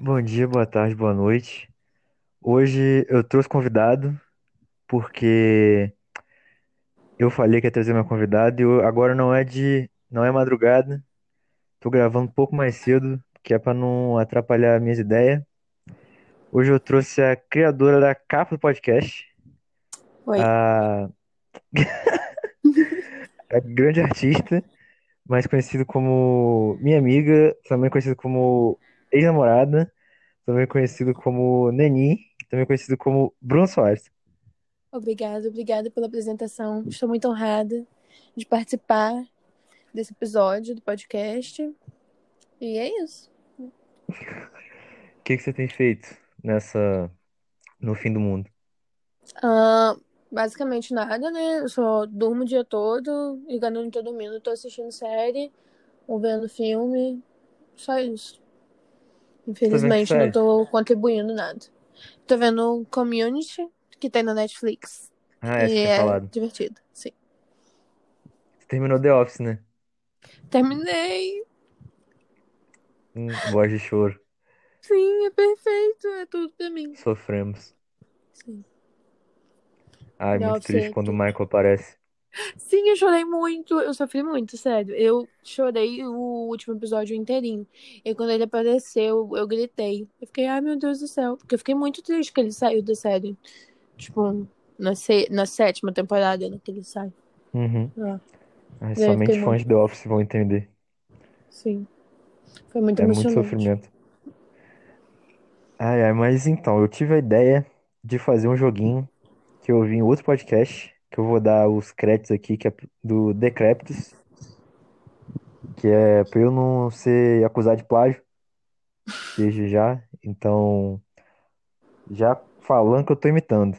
Bom dia, boa tarde, boa noite. Hoje eu trouxe convidado porque eu falei que ia trazer meu convidado e eu- agora não é de, não é madrugada. Tô gravando um pouco mais cedo, que é pra não atrapalhar minhas ideias. Hoje eu trouxe a criadora da capa do podcast, Oi. a, a grande artista, mais conhecida como minha amiga, também conhecida como ex-namorada, também conhecido como Neni, também conhecido como Bruno Soares. Obrigada, obrigada pela apresentação. Estou muito honrada de participar desse episódio do podcast. E é isso. O que que você tem feito nessa no fim do mundo? Ah, basicamente nada, né? Eu só durmo o dia todo e quando não tô dormindo, tô assistindo série ou vendo filme. Só isso. Infelizmente, não tô contribuindo nada. Tô vendo Community, que tem na Netflix. Ah, essa e é falado. divertido, sim. Você terminou The Office, né? Terminei! Hum, voz de choro. Sim, é perfeito, é tudo pra mim. Sofremos. Sim. Ai, The muito Office triste é quando o. Michael aparece. Sim, eu chorei muito, eu sofri muito, sério. Eu chorei o último episódio inteirinho. E quando ele apareceu, eu gritei. Eu fiquei, ai meu Deus do céu. Porque eu fiquei muito triste que ele saiu da série. Tipo, na, se... na sétima temporada, né, que ele sai. Uhum. Ah, Ai, somente fãs de The Office vão entender. sim. Foi muito É muito emocionante. sofrimento. Ai, ai, mas então, eu tive a ideia de fazer um joguinho que eu vi em outro podcast, que eu vou dar os créditos aqui, que é do Decréptos, que é pra eu não ser acusado de plágio, desde já. Então, já falando que eu tô imitando.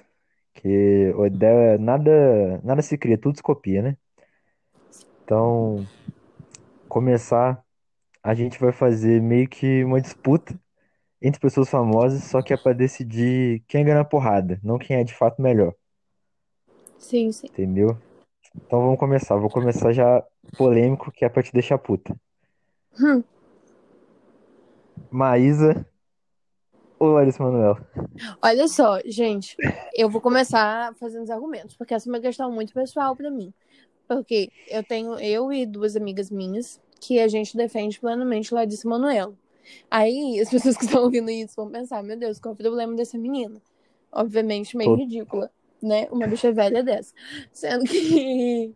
Que ideia, nada, nada se cria, tudo se copia, né? Então, começar, a gente vai fazer meio que uma disputa entre pessoas famosas, só que é pra decidir quem ganha a porrada, não quem é de fato melhor, Sim, sim. entendeu? Então vamos começar. Vou começar já polêmico, que é pra te deixar puta. Hum. Maísa ou Larissa Manoela? Olha só, gente, eu vou começar fazendo os argumentos, porque essa é uma questão muito pessoal pra mim. Porque eu tenho eu e duas amigas minhas que a gente defende plenamente Larissa Manoela. Aí as pessoas que estão ouvindo isso vão pensar, meu Deus, qual é o problema dessa menina? Obviamente meio Todo. ridícula, né? Uma bicha velha dessa. Sendo que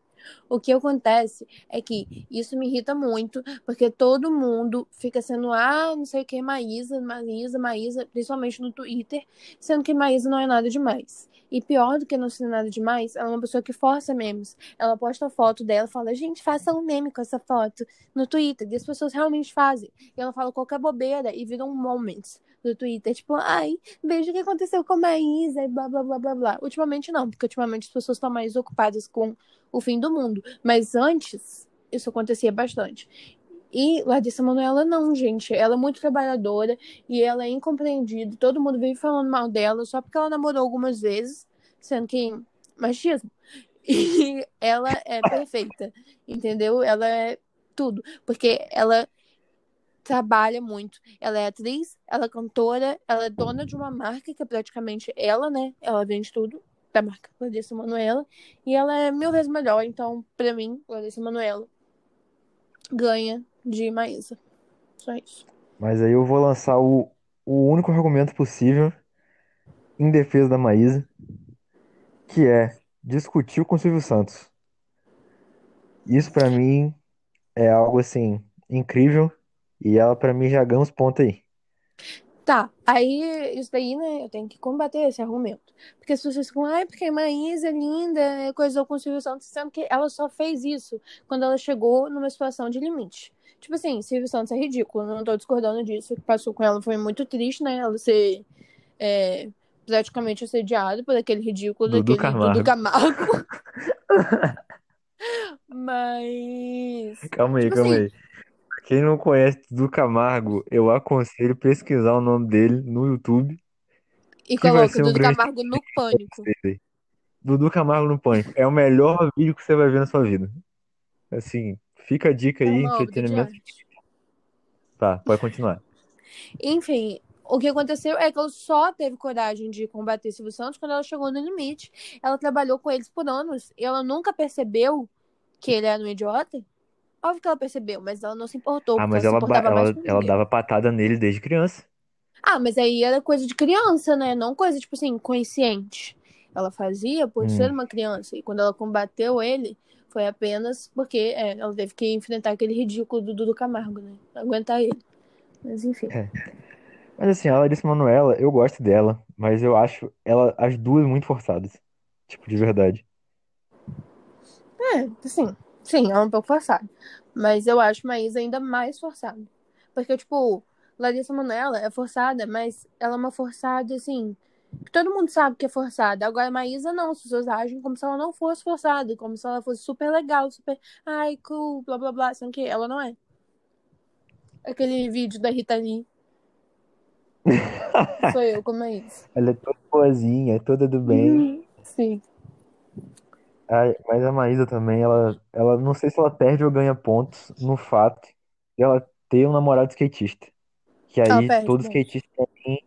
o que acontece é que isso me irrita muito, porque todo mundo fica sendo, ah, não sei o que, Maísa, Maísa, Maísa, principalmente no Twitter, sendo que Maísa não é nada demais. E pior do que não ser nada demais, ela é uma pessoa que força memes. Ela posta a foto dela e fala, gente, faça um meme com essa foto no Twitter. E as pessoas realmente fazem. E ela fala qualquer bobeira e vira um moment do Twitter. Tipo, ai, veja o que aconteceu com a Maísa e blá, blá, blá, blá, blá. Ultimamente não, porque ultimamente as pessoas estão mais ocupadas com o fim do mundo. Mas antes, isso acontecia bastante. E Larissa Manoela não, gente. Ela é muito trabalhadora e ela é incompreendida. Todo mundo vive falando mal dela só porque ela namorou algumas vezes, sendo que machismo. E ela é perfeita, entendeu? Ela é tudo, porque ela trabalha muito. Ela é atriz, ela é cantora, ela é dona de uma marca que é praticamente ela, né? Ela vende tudo da marca Larissa Manoela e ela é mil vezes melhor. Então, pra mim, Larissa Manoela ganha de Maísa. Só isso. Mas aí eu vou lançar o, o único argumento possível em defesa da Maísa, que é discutir com o Silvio Santos. Isso pra mim é algo assim incrível e ela pra mim já ganha uns pontos aí. Tá, aí isso daí, né, eu tenho que combater esse argumento. Porque as pessoas ficam, ai, porque a Maísa é linda, é coisou com o Silvio Santos, sendo que ela só fez isso quando ela chegou numa situação de limite. Tipo assim, Silvio Santos é ridículo, não tô discordando disso. O que passou com ela foi muito triste, né? Ela ser é, praticamente assediada por aquele ridículo Dudu daquele Camargo. Dudu Camargo. Mas. Calma aí, Tipo calma assim, aí. Quem não conhece Dudu Camargo, eu aconselho pesquisar o nome dele no YouTube, e coloca um Dudu Camargo no pânico. Dudu Camargo no Pânico. É o melhor vídeo que você vai ver na sua vida. Assim, fica a dica É aí, entretenimento. Tá, pode continuar. Enfim, O que aconteceu é que ela só teve coragem de combater Silvio Santos quando ela chegou no limite. Ela trabalhou com eles por anos e ela nunca percebeu que ele era um idiota. Óbvio que ela percebeu, mas ela não se importou, Ah, mas ela ela, ela, ela dava patada nele desde criança. Ah, mas aí era coisa de criança, né? Não coisa, tipo assim, consciente. Ela fazia por Hum. ser uma criança. E quando ela combateu ele, foi apenas porque é, ela teve que enfrentar aquele ridículo do Dudu Camargo, né? Aguentar ele. Mas enfim. É. Mas assim, a Larissa Manoela, eu gosto dela, mas eu acho ela as duas muito forçadas. Tipo, de verdade. É, assim, sim, é um pouco forçado. Mas eu acho Maísa ainda mais forçada. Porque, tipo, Larissa Manoela é forçada, mas ela é uma forçada, assim, todo mundo sabe que é forçada. Agora, Maísa não, as pessoas agem como se ela não fosse forçada, como se ela fosse super legal, super, ai, cool, blá blá blá, sendo que ela não é. Aquele vídeo da Rita Lee. Sou eu, como é isso? Ela é toda boazinha, toda do bem. Uhum, Sim. Ai, mas a Maísa também, ela, ela não sei se ela perde ou ganha pontos no fato de ela ter um namorado skatista. Que aí perde todo skatista pra mim,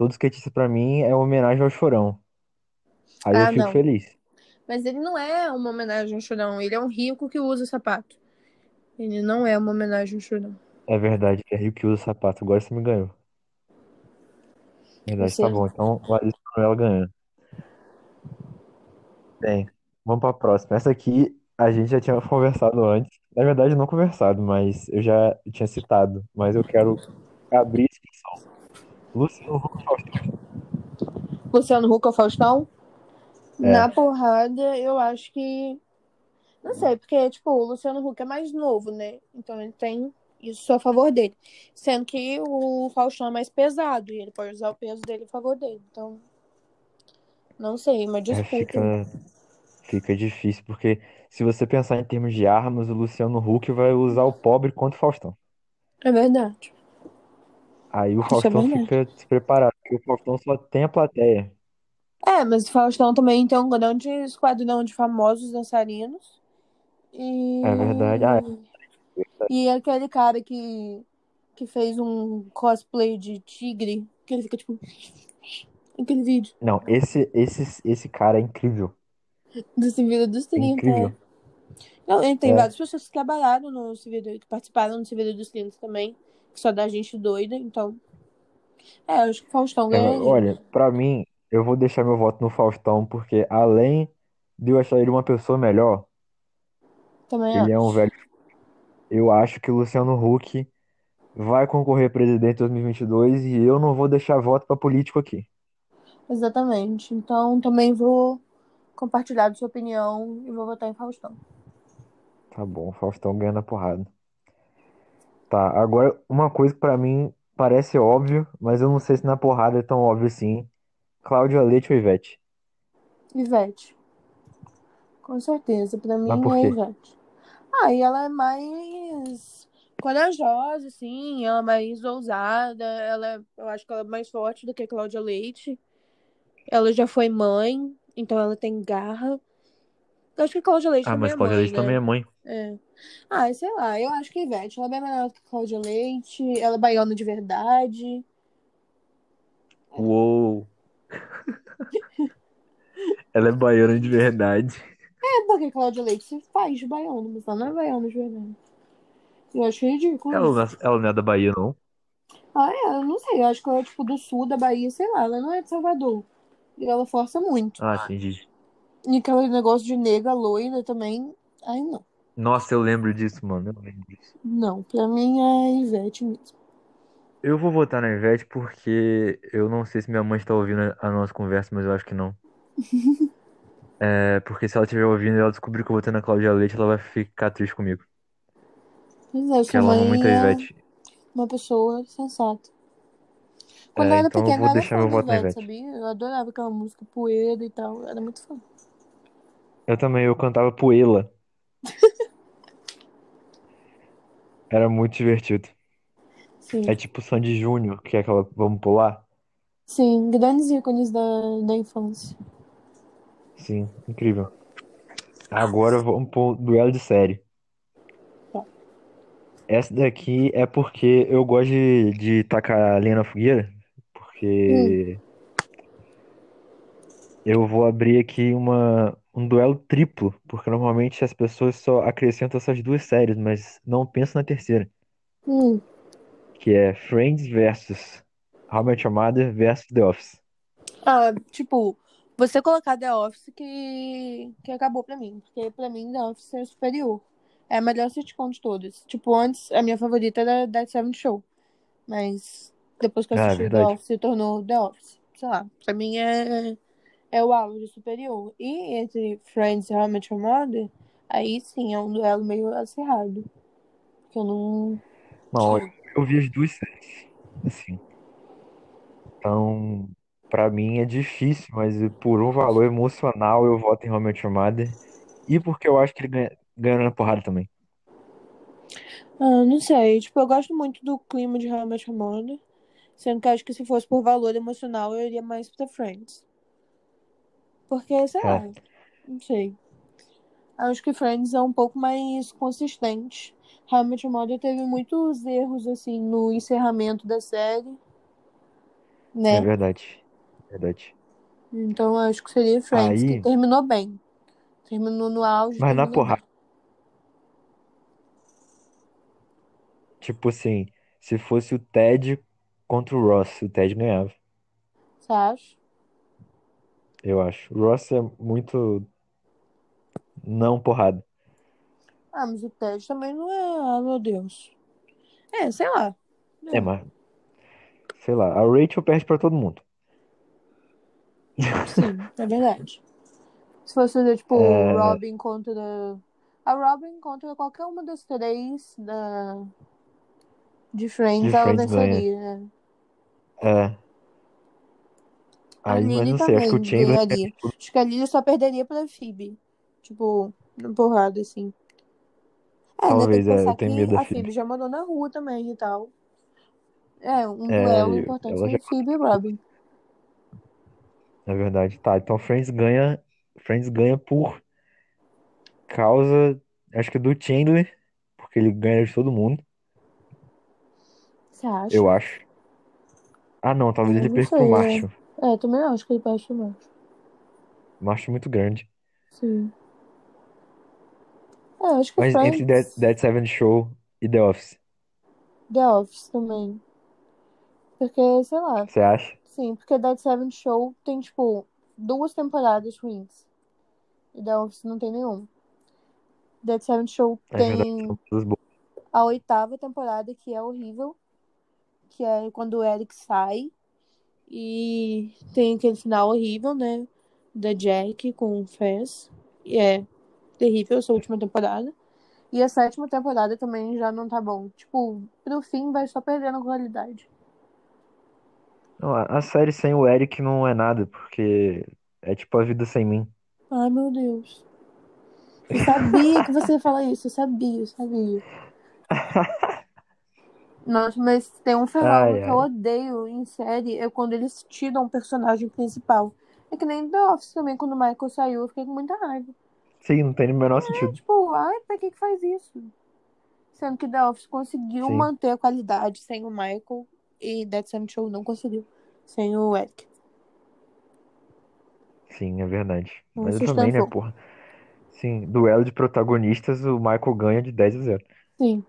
todo skatista pra mim é uma homenagem ao Chorão. Aí eu Ah, fico não. feliz. Mas ele não é uma homenagem ao Chorão. Ele é um rico que usa sapato. Ele não é uma homenagem ao Chorão. É verdade, é Rio que usa sapato. Agora você me ganhou. Verdade, Você tá bom. Então, Larissa Manoela ganhando. Bem, vamos pra próxima. Essa aqui a gente já tinha conversado antes. Na verdade, não conversado, mas eu já tinha citado. Mas eu quero abrir a. Luciano Huck Faustão. Luciano Huck ou Faustão? É. Na porrada, eu acho que. Não sei, porque, tipo, o Luciano Huck é mais novo, né? Então ele tem isso a favor dele. Sendo que o Faustão é mais pesado e ele pode usar o peso dele a favor dele. Então. Não sei, uma É, disputa. fica, fica difícil, porque se você pensar em termos de armas, o Luciano Huck vai usar o pobre contra o Faustão. É verdade. Aí o Isso é Faustão fica despreparado, porque o Faustão só tem a plateia. É, mas o Faustão também tem um grande esquadrão de famosos dançarinos. E. É verdade. Ah, E aquele cara que, que fez um cosplay de tigre, que ele fica tipo. Aquele vídeo não, esse, esse, esse cara é incrível. do Civil dos É 30. incrível. Não, e tem É. várias pessoas que trabalharam no Civil, que participaram do Civil dos 30 também, só dá gente doida, então. É, eu acho que o Faustão É, ganharia. olha, pra mim, eu vou deixar meu voto no Faustão, porque além de eu achar ele uma pessoa melhor, Também ele é um acho. velho. Eu acho que o Luciano Huck vai concorrer a presidente em 2022 e eu não vou deixar voto pra político aqui. Exatamente. Então também vou compartilhar da sua opinião e vou votar em Faustão. Tá bom, Faustão ganha na porrada. Tá, agora uma coisa que pra mim parece óbvio, mas eu não sei se na porrada é tão óbvio assim. Cláudia Leite ou Ivete? Ivete. Com certeza, pra Mas mim por é quê? Ivete. Ah, e ela é mais corajosa, assim, ela é mais ousada, ela é- eu acho que ela é mais forte do que a Cláudia Leite. Ela já foi mãe, então ela tem garra. Eu acho que Cláudia Leite Ah, também mas é Cláudia mãe, Leite também é né? mãe. É. Ah, sei lá, eu acho que a Ivete, ela é bem melhor que Cláudia Leite, ela é baiana de verdade. Uou! Ela é baiana de verdade. É porque Cláudia Leite se faz de baiano, mas ela não é baiana de verdade. Eu acho ridículo Ela é, ela não é da Bahia, não. Ah, é, eu não sei, eu acho que ela é tipo do sul da Bahia, sei lá, ela não é de Salvador. E ela força muito. Ah, entendi. E aquele negócio de nega loira também. Ai, não. Nossa, eu lembro disso, mano. Eu lembro disso. Não, pra mim é Ivete mesmo. Eu vou votar na Ivete porque eu não sei se minha mãe está ouvindo a nossa conversa, mas eu acho que não. É, porque se ela estiver ouvindo e ela descobrir que eu votei na Cláudia Leite, ela vai ficar triste comigo. Pois é, Porque ela ama muito a é Ivete. uma pessoa sensata. Quando eu É, era então pequena, vou eu era deixar meu voto na Ivete, sabia? Eu adorava aquela música Poeira e tal, era muito fã. Eu também, eu cantava Poela. Era muito divertido. Sim. É tipo Sandy Júnior, que é aquela Vamos Pular? Sim, grandes ícones da, da infância. Sim, incrível. Agora vamos pro duelo de série. Tá. Essa daqui é porque eu gosto de, de tacar lenha na fogueira, Hum, porque eu vou abrir aqui uma, um duelo triplo, porque normalmente as pessoas só acrescentam essas duas séries, mas não pensam na terceira, hum. que é Friends versus How Your Mother versus The Office. Ah, tipo, você colocar The Office que, que acabou pra mim. Porque pra mim The Office é superior. É a melhor sitcom de todas. Tipo, antes a minha favorita era That Seven Show. Mas depois que eu Ah, é assisti The. Office, se tornou The Office. Sei lá, pra mim é, é o auge superior. E entre Friends e How I Met Your Mother, aí sim é um duelo meio acirrado. Que eu não. Não, eu, eu vi as duas séries, assim. Então, pra mim é difícil, mas por um valor emocional eu voto em How I Met Your Mother. E porque eu acho que ele ganha, ganha na porrada também. Ah, não sei. Tipo, eu gosto muito do clima de How I Met Your Mother. Sendo que acho que se fosse por valor emocional, eu iria mais pra Friends. Porque, sei lá, É, não sei. Acho que Friends é um pouco mais consistente. Met Your Mother teve muitos erros, assim, no encerramento da série, é né? verdade. Verdade. Então acho que seria Friends, que Aí, terminou bem. Terminou no auge, mas na porrada, tipo assim, se fosse o Ted contra o Ross, o Ted ganhava, Você acha? Eu acho. O Ross é muito não porrada. Ah, mas o Ted também não é. Ah, meu Deus. É, sei lá. É, É, mas, sei lá, a Rachel perde pra todo mundo. sim, é verdade. Se fosse fazer, tipo, É, Robin contra. A Robin contra qualquer uma das três da... de Friends, de ela Friends venceria, né? É, aí, mas Lily não sei, acho que o Chandler ganharia. Acho que a Lily só perderia pra Phoebe. Tipo, na porrada, assim. É, né? Tem talvez, é, eu tenho medo da a Phoebe Phoebe. já mandou na rua também e tal. É, um duelo É, importante ela já, Phoebe e Robin. é verdade. Tá, então Friends ganha, Friends ganha por causa, acho que do Chandler, porque ele ganha de todo mundo, Você acha? eu acho. Ah, não, Ah, talvez eu ele não perca pro sei, é. É, também acho que ele perde mais. Marshall é muito grande. Sim. É, acho que Mas entre Dead, Friends, Dead Seven Show e The Office, The Office também. Porque, sei lá. você acha? Sim, porque Dead Seven Show tem, tipo, duas temporadas ruins. E The Office não tem nenhuma. Dead Seven Show É tem a oitava temporada, que é horrível. Que é quando o Eric sai. E tem aquele final horrível, né? Da Jack com o Fez. E é terrível essa última temporada. E a sétima temporada também já não tá bom. Tipo, pro fim vai só perdendo qualidade. Não, a, série sem o Eric não é nada, porque é tipo a vida sem mim. Ai, meu Deus. Eu sabia que você ia falar isso. Eu sabia, eu sabia. Nossa, mas tem um fenômeno Ai, que eu ai. odeio em série é quando eles tiram um personagem principal. É que nem The Office também, quando o Michael saiu, eu fiquei com muita raiva. Sim, não tem o menor É sentido. tipo, ai, pra que que faz isso? Sendo que The Office conseguiu Sim, manter a qualidade sem o Michael e Dead Sam Show não conseguiu. Sem o Eric. sim, é verdade. Não Mas eu também, né, porra? Sim, duelo de protagonistas, o Michael ganha de 10 a 0. Sim,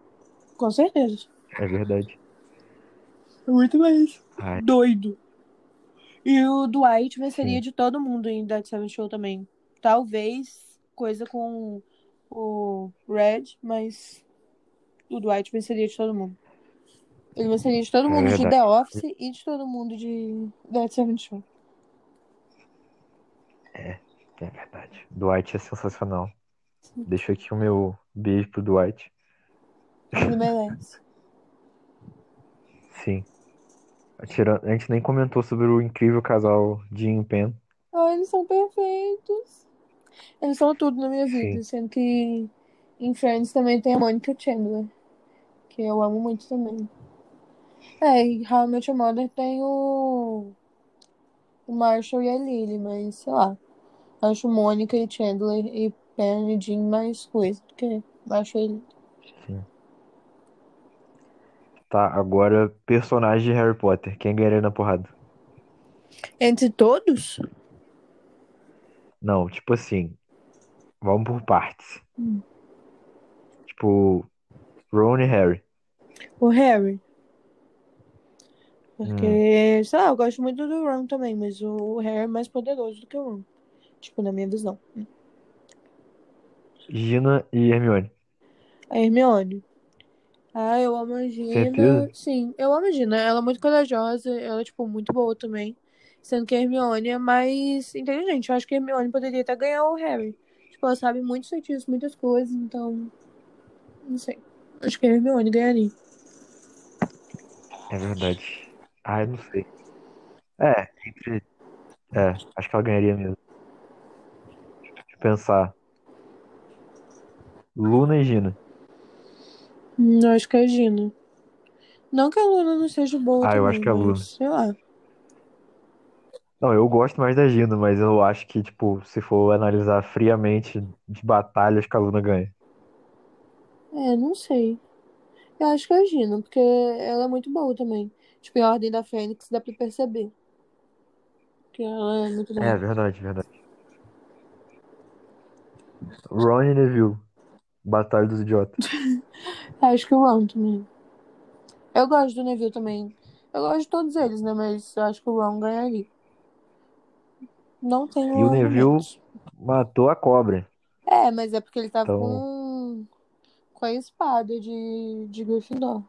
com certeza. É verdade. Muito mais Ai, doido. E o Dwight venceria sim, de todo mundo em Dead Seven Show também. Talvez coisa com o Red, mas o Dwight venceria de todo mundo. Ele venceria de todo é mundo de. The Office e de todo mundo de Dead Seven Show. É, é verdade. Dwight é sensacional. Deixo aqui o meu beijo pro Dwight. Ele merece. Sim. Tirando- A gente nem comentou sobre o incrível casal Jim e Pen. Ah, eles são perfeitos. Eles são tudo na minha vida, Sim, sendo que em Friends também tem a Monica Chandler, que eu amo muito também. É, e How I Met Your Mother tem o, o Marshall e a Lily, mas sei lá. Acho Mônica e Chandler e Pen e Jim mais coisa do que Marshall e Lily. sim. Tá, agora personagem de Harry Potter. Quem ganharia na porrada? Entre todos? Não, tipo assim. Vamos por partes. Hum. Tipo, Ron e Harry. O Harry. Porque, sei lá, eu gosto muito do Ron também, mas o Harry é mais poderoso do que o Ron. Tipo, na minha visão. Gina e Hermione. A Hermione. Ah, eu amo a Gina. Certeza? Sim, eu amo a Gina. Ela é muito corajosa, ela é, tipo, muito boa também. Sendo que a Hermione é mais inteligente. Eu acho que a Hermione poderia até ganhar o Harry. Tipo, ela sabe muitos feitiços, muitas coisas, então. Não sei. Acho que a Hermione ganharia. É verdade. Ah, eu não sei. É, entre. É, acho que ela ganharia mesmo. Deixa eu pensar. Luna e Gina. Hum, eu acho que é a Gina. Não que a Luna não seja boa Ah, eu também, acho que é a mas Luna. sei lá. Não, eu gosto mais da Gina, mas eu acho que, tipo, se for analisar friamente de batalha, acho que a Luna ganha. É, não sei. Eu acho que é a Gina, porque ela é muito boa também. Tipo, em Ordem da Fênix dá pra perceber que ela é muito É, boa. verdade, verdade. Ron e Neville. Batalha dos Idiotas. Acho que o Ron também. Eu gosto do Neville também. Eu gosto de todos eles, né? Mas eu acho que o Ron ganharia. Não tenho E o Neville matou a cobra. É, mas é porque ele tava Então, com, com a espada de, de Gryffindor.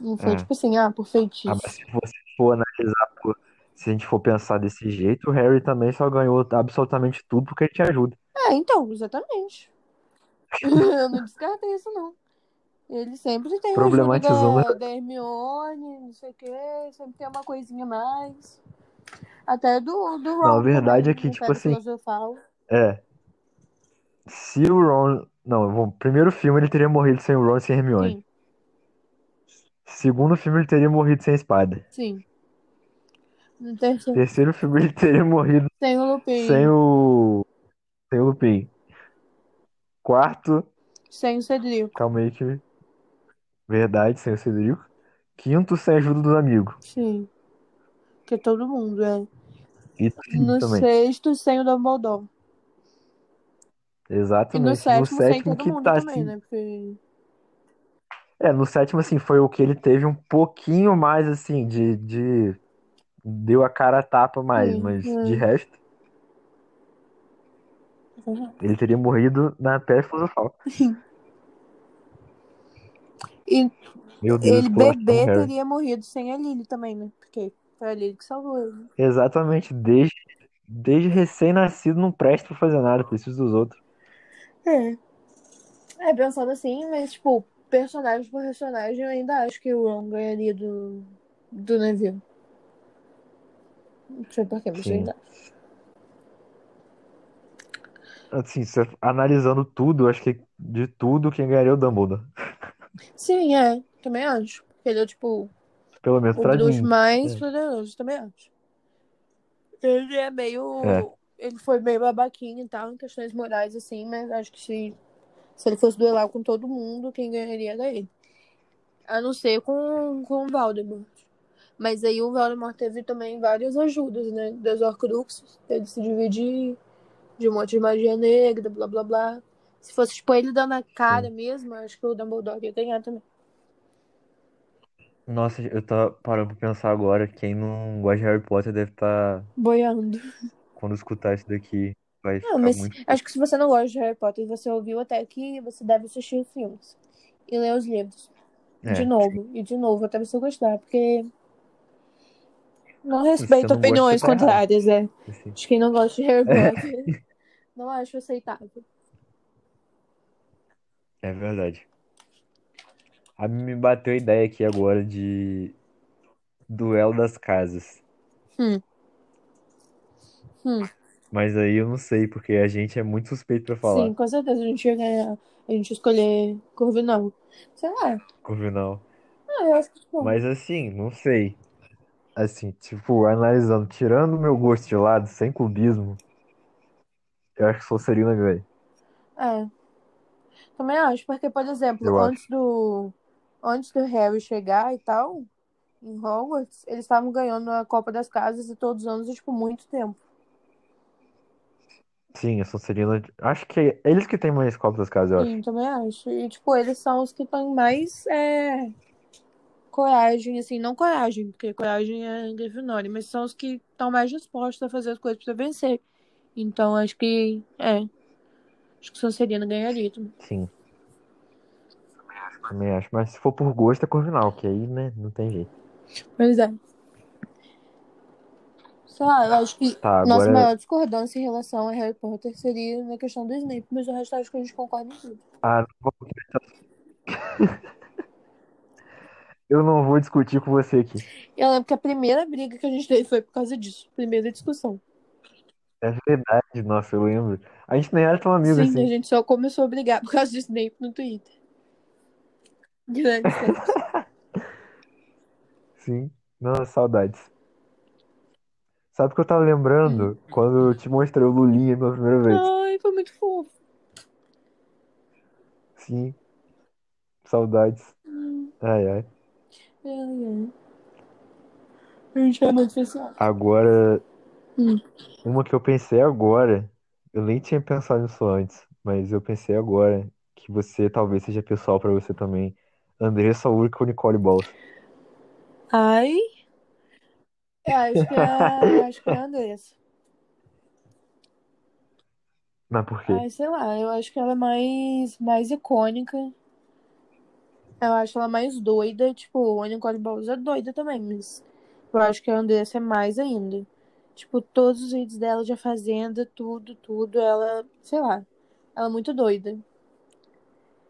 Não foi é. tipo assim, ah, por Ah, mas feitiço. se você for analisar, por- se a gente for pensar desse jeito, o Harry também só ganhou absolutamente tudo porque ele tinha ajuda. É, então, exatamente. Eu não descartei isso, não. Ele sempre tem a ajuda Problematizando. da, da Hermione, não sei o quê, sempre tem uma coisinha mais. Até do, do Não, a Ron verdade também, é que, tipo assim, Filosofal. é. Se o Ron. Não, bom, primeiro filme ele teria morrido sem o Ron e sem a Hermione. Sim, Segundo filme ele teria morrido sem a espada. sim. No terceiro, Terceiro filme ele teria morrido tem o Lupin, sem o. Sem o Lupin. Quarto, sem o Cedrico. calma aí que. Verdade, sem o Cedrico. Quinto, sem a ajuda dos amigos. Sim, que todo mundo é. E No também. sexto, sem o Dumbledore. E no Exatamente. No sétimo, sem sétimo que tá também, assim. né? Porque. É, no sétimo, assim, foi o que ele teve um pouquinho mais, assim, de, de... Deu a cara a tapa mais, Sim, mas de é. Resto, ele teria morrido na Pedra Filosofal. E Meu Deus, ele, bebê, teria morrido sem a Lily também, né? Porque foi a Lily que salvou ele. Exatamente, desde, desde recém-nascido não presta pra fazer nada, precisa dos outros. É. É, pensando assim, mas, tipo, personagem por personagem, eu ainda acho que o Ron ganharia do, do Neville. Não sei porquê, mas eu ainda acho. Assim, analisando tudo, acho que de tudo, quem ganharia é o Dumbledore. Sim, é. Também acho. Ele é, tipo, Pelo menos pra bruxo mim. mais É. poderoso, também acho. Ele é meio. É. Ele foi meio babaquinho e tal, em questões morais, assim, mas acho que se, se ele fosse duelar com todo mundo, quem ganharia era ele. A não ser com, com o Voldemort. Mas aí o Voldemort teve também várias ajudas, né? Das Horcruxes, ele se dividir de um monte de magia negra, blá blá blá. Se fosse, tipo, ele dando a cara Sim. mesmo, acho que o Dumbledore ia ganhar também. Nossa, eu tava parando pra pensar agora, quem não gosta de Harry Potter deve estar, Boiando. quando escutar isso daqui, vai Não, ficar mas muito acho que se você não gosta de Harry Potter e você ouviu até aqui, você deve assistir os filmes e ler os livros. De É, novo, e de novo, até você gostar, porque não respeito opiniões tá contrárias, é. Assim. De quem não gosta de Harry É, Potter. Não acho aceitável. é verdade. A mim me bateu a ideia aqui agora de duelo das casas. Hum, hum. Mas aí eu não sei, porque a gente é muito suspeito pra Sim, falar, com certeza a gente ia ganhar. A gente escolher Corvinal. Sei lá. Corvinal. Ah, eu acho que, tipo, Mas assim, não sei. Assim, tipo, analisando, tirando o meu gosto de lado, sem clubismo, eu acho que Sonserina ganha. é. Também acho, porque, por exemplo, Eu acho. antes do, antes do Harry chegar e tal, em Hogwarts, eles estavam ganhando a Copa das Casas e todos os anos, tipo, muito tempo. Sim, a Sonserina. Acho que é eles que têm mais Copas das Casas, eu acho. Sim, também acho. E, tipo, eles são os que têm mais é, coragem, assim, não coragem, porque coragem é Grifinória, mas são os que estão mais dispostos a fazer as coisas pra vencer. Então, acho que, é. Acho que Sonserina ganharia também. Sim. Também acho. Mas se for por gosto, é Corvinal, que aí, né, não tem jeito. Pois é. Sei lá, eu acho que Tá, nossa agora. maior discordância em relação a Harry Potter seria na questão do Snape, mas o resto acho que a gente concorda em tudo. Ah, não vou- eu não vou discutir com você aqui. Eu lembro que a primeira briga que a gente teve foi por causa disso. Primeira discussão. É verdade, nossa, eu lembro. A gente nem era tão amigo Sim, a assim. gente só começou a brigar por causa do Snape no Twitter. Sim. Nossa, saudades. Sabe o que eu tava lembrando? Quando eu te mostrei o Lulinha pela primeira vez. Ai, foi muito fofo. Sim. Saudades. Ai, ai. Ai, ai. A gente é muito especial. Agora, Hum. uma que eu pensei agora, eu nem tinha pensado nisso antes, mas eu pensei agora que você talvez seja pessoal pra você também. Andressa Urca ou Nicole Balls. Ai. Eu acho que é, acho que é a Andressa. Mas por quê? Ai, sei lá, eu acho que ela é mais, mais icônica. Eu acho ela mais doida. Tipo, a Nicole Balls é doida também, mas eu acho que a Andressa é mais ainda. Tipo, todos os vídeos dela de A Fazenda, tudo, tudo, ela, sei lá, ela é muito doida.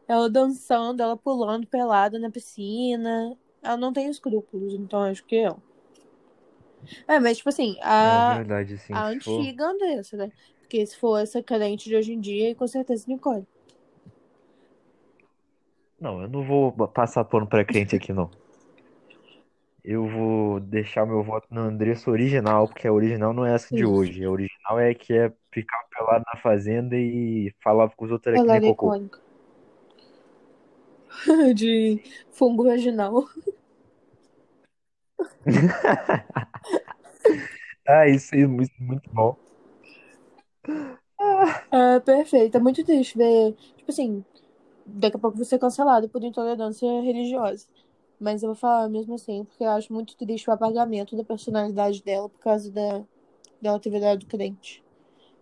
Ela dançando, ela pulando pelada na piscina. Ela não tem escrúpulos, então acho que é ela. É, mas tipo assim, É a, verdade, sim. a se for- antiga Andressa, né? Porque se for essa crente de hoje em dia, com certeza Nicole. Não, eu não vou passar pano pra crente aqui, não. Eu vou deixar meu voto na Andressa original, porque a original não é essa de Isso. hoje. A original é que é ficar pelado na fazenda e falava com os outros era que Ela nem cocô. icônica. de fungo vaginal. Ah, isso é muito, muito bom. É perfeito. É muito triste ver. Tipo assim, daqui a pouco você ser cancelado por intolerância religiosa. Mas eu vou falar mesmo assim, porque eu acho muito triste o apagamento da personalidade dela por causa da, dela ter virado crente.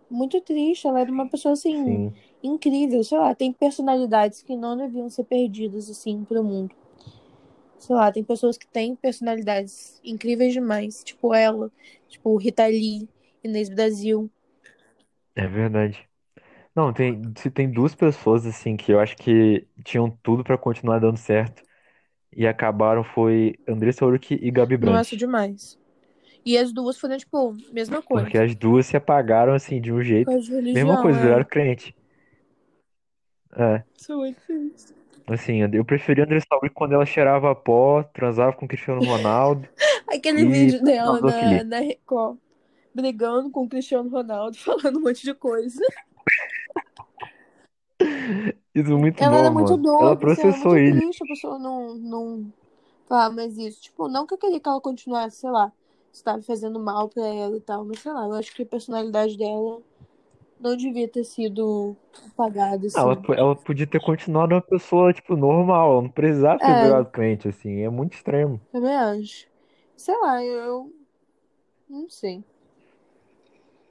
Muito triste, ela era uma pessoa assim, Sim. incrível, sei lá, tem personalidades que não deviam ser perdidas assim pro mundo. Sei lá, tem pessoas que têm personalidades incríveis demais, tipo ela, tipo Rita Lee, Inês Brasil. É verdade. Não, tem, se tem duas pessoas assim que eu acho que tinham tudo pra continuar dando certo e acabaram foi Andressa Urach e Gabi Nossa, Brandt. demais. E as duas foram, tipo, mesma coisa. Porque as duas se apagaram assim de um jeito. de Mesma religião, coisa, é. viraram crente. É, Sou muito feliz. assim, eu preferi a Andressa quando ela cheirava pó, transava com o Cristiano Ronaldo Aquele e vídeo dela na, na Record, brigando com o Cristiano Ronaldo, falando um monte de coisa. Isso é muito Ela bom, era muito mano. doida, Ela assim, era processou muito ele. triste a pessoa não, não falar mais isso. Tipo, não que eu queria que ela continuasse, sei lá, estava fazendo mal pra ela e tal, mas sei lá, eu acho que a personalidade dela não devia ter sido apagada, ela, assim. po- ela podia ter continuado uma pessoa, tipo, normal. Ela não precisava ter É, virado crente, assim. É muito extremo. também acho. Sei lá, eu não sei.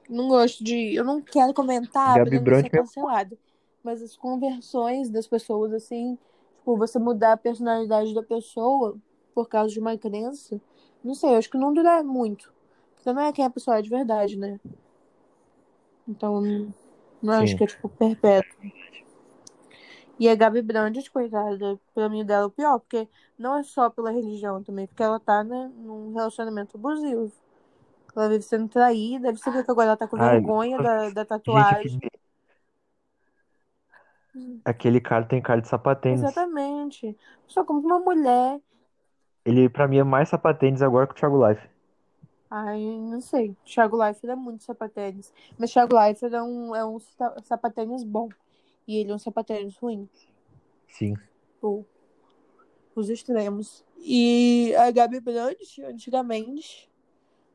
Não gosto de. Eu não quero comentar Gabi pra não ser Brandt mesmo. cancelada. Mas as conversões das pessoas, assim, tipo, você mudar a personalidade da pessoa por causa de uma crença, não sei, eu acho que não dura muito. Porque não é quem a pessoa é de verdade, né? Então, não acho Sim. que é, tipo, perpétuo. E a Gabi Brandt, coitada, pra mim dela é o pior, porque não é só pela religião também, porque ela tá, né, num relacionamento abusivo. Ela vive sendo traída, você vê que agora ela tá com Ai, vergonha da, da gente, tatuagem. aquele, aquele cara tem cara de sapatênis. Exatamente. Só como uma mulher. Ele, pra mim, é mais sapatênis agora que o Thiago Life. Ai, não sei. Thiago Leifert é muito sapatênis. Mas Thiago Leifert é um, é um sa- sapatênis bom. E ele é um sapatênis ruim. Sim. Pô. os extremos. E a Gabi Brandt, antigamente,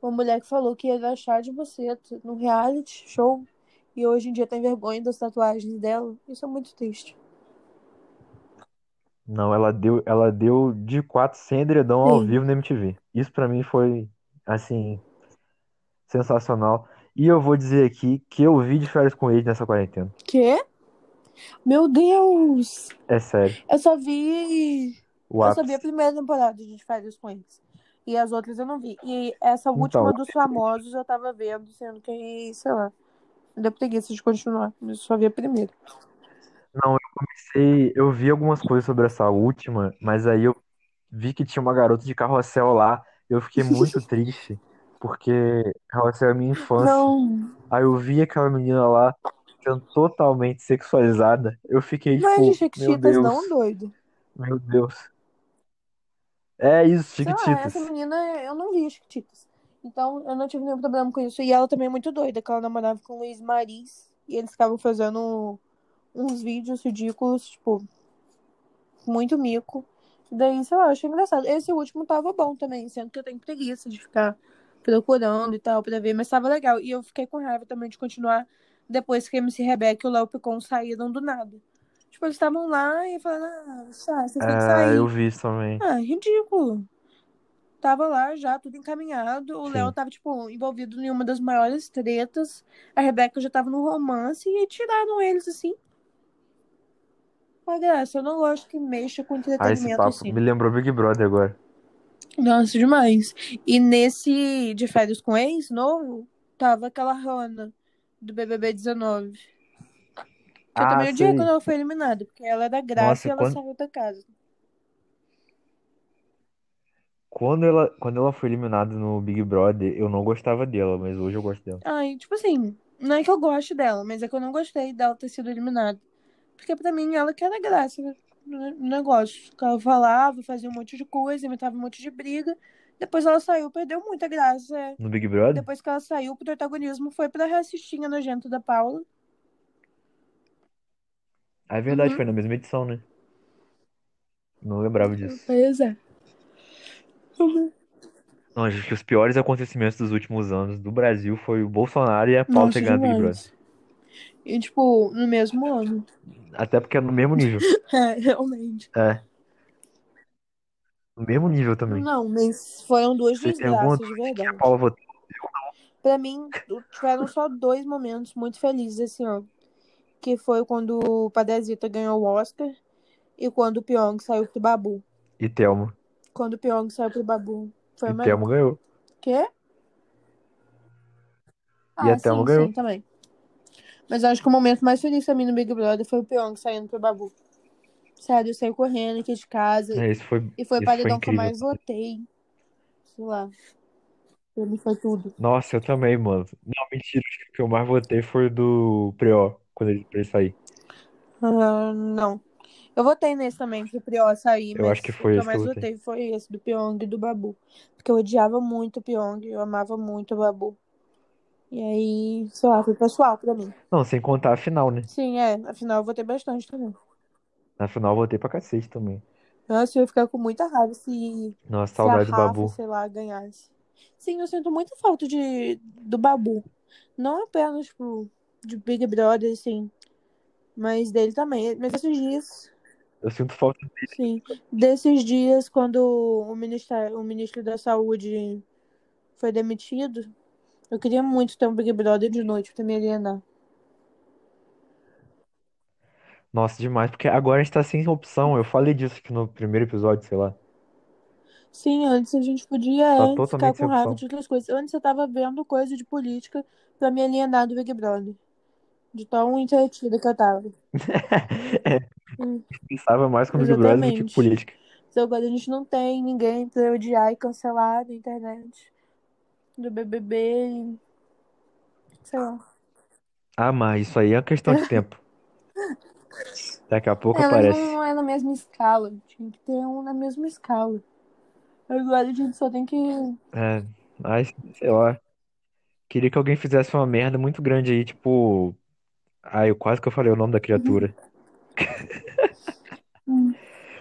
uma mulher que falou que ia dar chá de você no reality show e hoje em dia tem vergonha das tatuagens dela. Isso é muito triste. Não, ela deu, ela deu de quatro sem edredom ao Sim. vivo na MTV. Isso pra mim foi, assim, sensacional. E eu vou dizer aqui que eu vi de férias com ele nessa quarentena. Quê? Meu Deus! É sério. Eu só vi. O Eu só vi a primeira temporada de Férias com eles. E as outras eu não vi. E essa Então, última dos famosos eu tava vendo, sendo que, sei lá, deu preguiça de continuar. Eu só vi a primeira. não, eu comecei, eu vi algumas coisas sobre essa última, mas aí eu vi que tinha uma garota de carrossel lá. Eu fiquei muito triste, porque carrossel é minha infância. Não. Aí eu vi aquela menina lá sendo totalmente sexualizada. Eu fiquei Não é tipo, meu Chiquititas, Deus, não, doido. meu Deus. É isso, Chiquititas. essa menina eu não vi Chiquititas. Então eu não tive nenhum problema com isso. E ela também é muito doida, que ela namorava com o Luiz Maris. E eles ficavam fazendo uns vídeos ridículos, tipo, muito mico. E daí, sei lá, eu achei engraçado. Esse último tava bom também, sendo que eu tenho preguiça de ficar procurando e tal pra ver, mas tava legal. E eu fiquei com raiva também de continuar depois que a MC Rebeca e o Léo Picon saíram do nada. Tipo, eles estavam lá e falando, ah, vocês têm que É, sair. eu vi isso também. Ah, ridículo. Tava lá já, tudo encaminhado. O Léo tava, tipo, envolvido em uma das maiores tretas. A Rebeca já tava no romance e tiraram eles assim. Uma graça, eu não gosto que mexa com Ah, esse entretenimento papo assim. me lembrou Big Brother agora. Nossa, demais. E nesse de férias com ex novo, tava aquela Hannah do BBB 19. Que eu Ah, também odiei quando ela foi eliminada, porque ela era graça Nossa, e ela quando, saiu da casa. Quando ela, quando ela foi eliminada no Big Brother, eu não gostava dela, mas hoje eu gosto dela. Ai, tipo assim, não é que eu goste dela, mas é que eu não gostei dela ter sido eliminada. Porque pra mim ela que era graça né, no negócio. Que ela falava, fazia um monte de coisa, imitava um monte de briga. Depois ela saiu, perdeu muita graça. é. No Big Brother? Depois que ela saiu, o protagonismo foi pra reassistir a nojenta da Paula. Ah, é verdade, Uhum. foi na mesma edição, né? Não lembrava disso. Pois é. Não, acho que os piores acontecimentos dos últimos anos do Brasil foi o Bolsonaro e a Paula Nossa, ter ganhado o Big Brother. E, tipo, no mesmo ano. Até porque é no mesmo nível. É, realmente. É, no mesmo nível também. Não, mas foram duas Você desgraças, de dúvida de que a verdade. Paula votou? Pra mim, tiveram só dois momentos muito felizes esse ano. Que foi quando o Padezita ganhou o Oscar e quando o Pyong saiu pro Babu. E Thelma. Quando o Pyong saiu pro Babu. Foi E o. Thelma ganhou. Quê? E a Ah, Thelma sim, ganhou. sim, também. Mas acho que o momento mais feliz pra mim no Big Brother foi o Pyong saindo pro Babu. Sério, eu saí correndo aqui de casa. É, isso foi, E foi o paredão que eu mais votei. Sei lá. Pra mim foi tudo. Nossa, eu também, mano. Não, mentira, acho que o que eu mais votei foi o do Prior, quando ele, pra ele sair. Ah, não. Eu votei nesse também, pro Prior sair, Eu acho que mas o foi que eu esse que eu mais votei. votei foi esse, do Pyong e do Babu. Porque eu odiava muito o Pyong, eu amava muito o Babu. E aí, sei lá, foi pessoal pra mim. Não, sem contar a final, né? Sim, é, afinal eu votei bastante também. Na final eu votei pra cacete também. Nossa, eu ia ficar com muita raiva se, Nossa, se a saudade do Rafa, Babu. sei lá, ganhasse. Sim, eu sinto muita falta de, do Babu. Não apenas, tipo, de Big Brother, assim, mas dele também. Mas esses dias, Eu sinto falta dele. sim, desses dias, quando o ministério, o ministro da Saúde foi demitido, eu queria muito ter um Big Brother de noite pra me alienar. Nossa, demais, porque agora a gente tá sem opção. Eu falei disso aqui no primeiro episódio, sei lá. Sim, antes a gente podia Tá é, ficar totalmente sem com raiva opção. de outras coisas. Antes eu tava vendo coisa de política pra me alienar do Big Brother. De tão entretida que eu tava. É, Hum, pensava mais com Big Brother do que política. Então agora a gente não tem ninguém pra odiar e cancelar na internet. Do BBB e... Sei lá. Ah, mas isso aí é uma questão de tempo. Daqui a pouco mas aparece. não é na mesma escala. Tinha que ter um na mesma escala. Agora a gente só tem que. É, mas, sei lá. Queria que alguém fizesse uma merda muito grande aí, tipo. Ai, eu quase que eu falei o nome da criatura. Hum.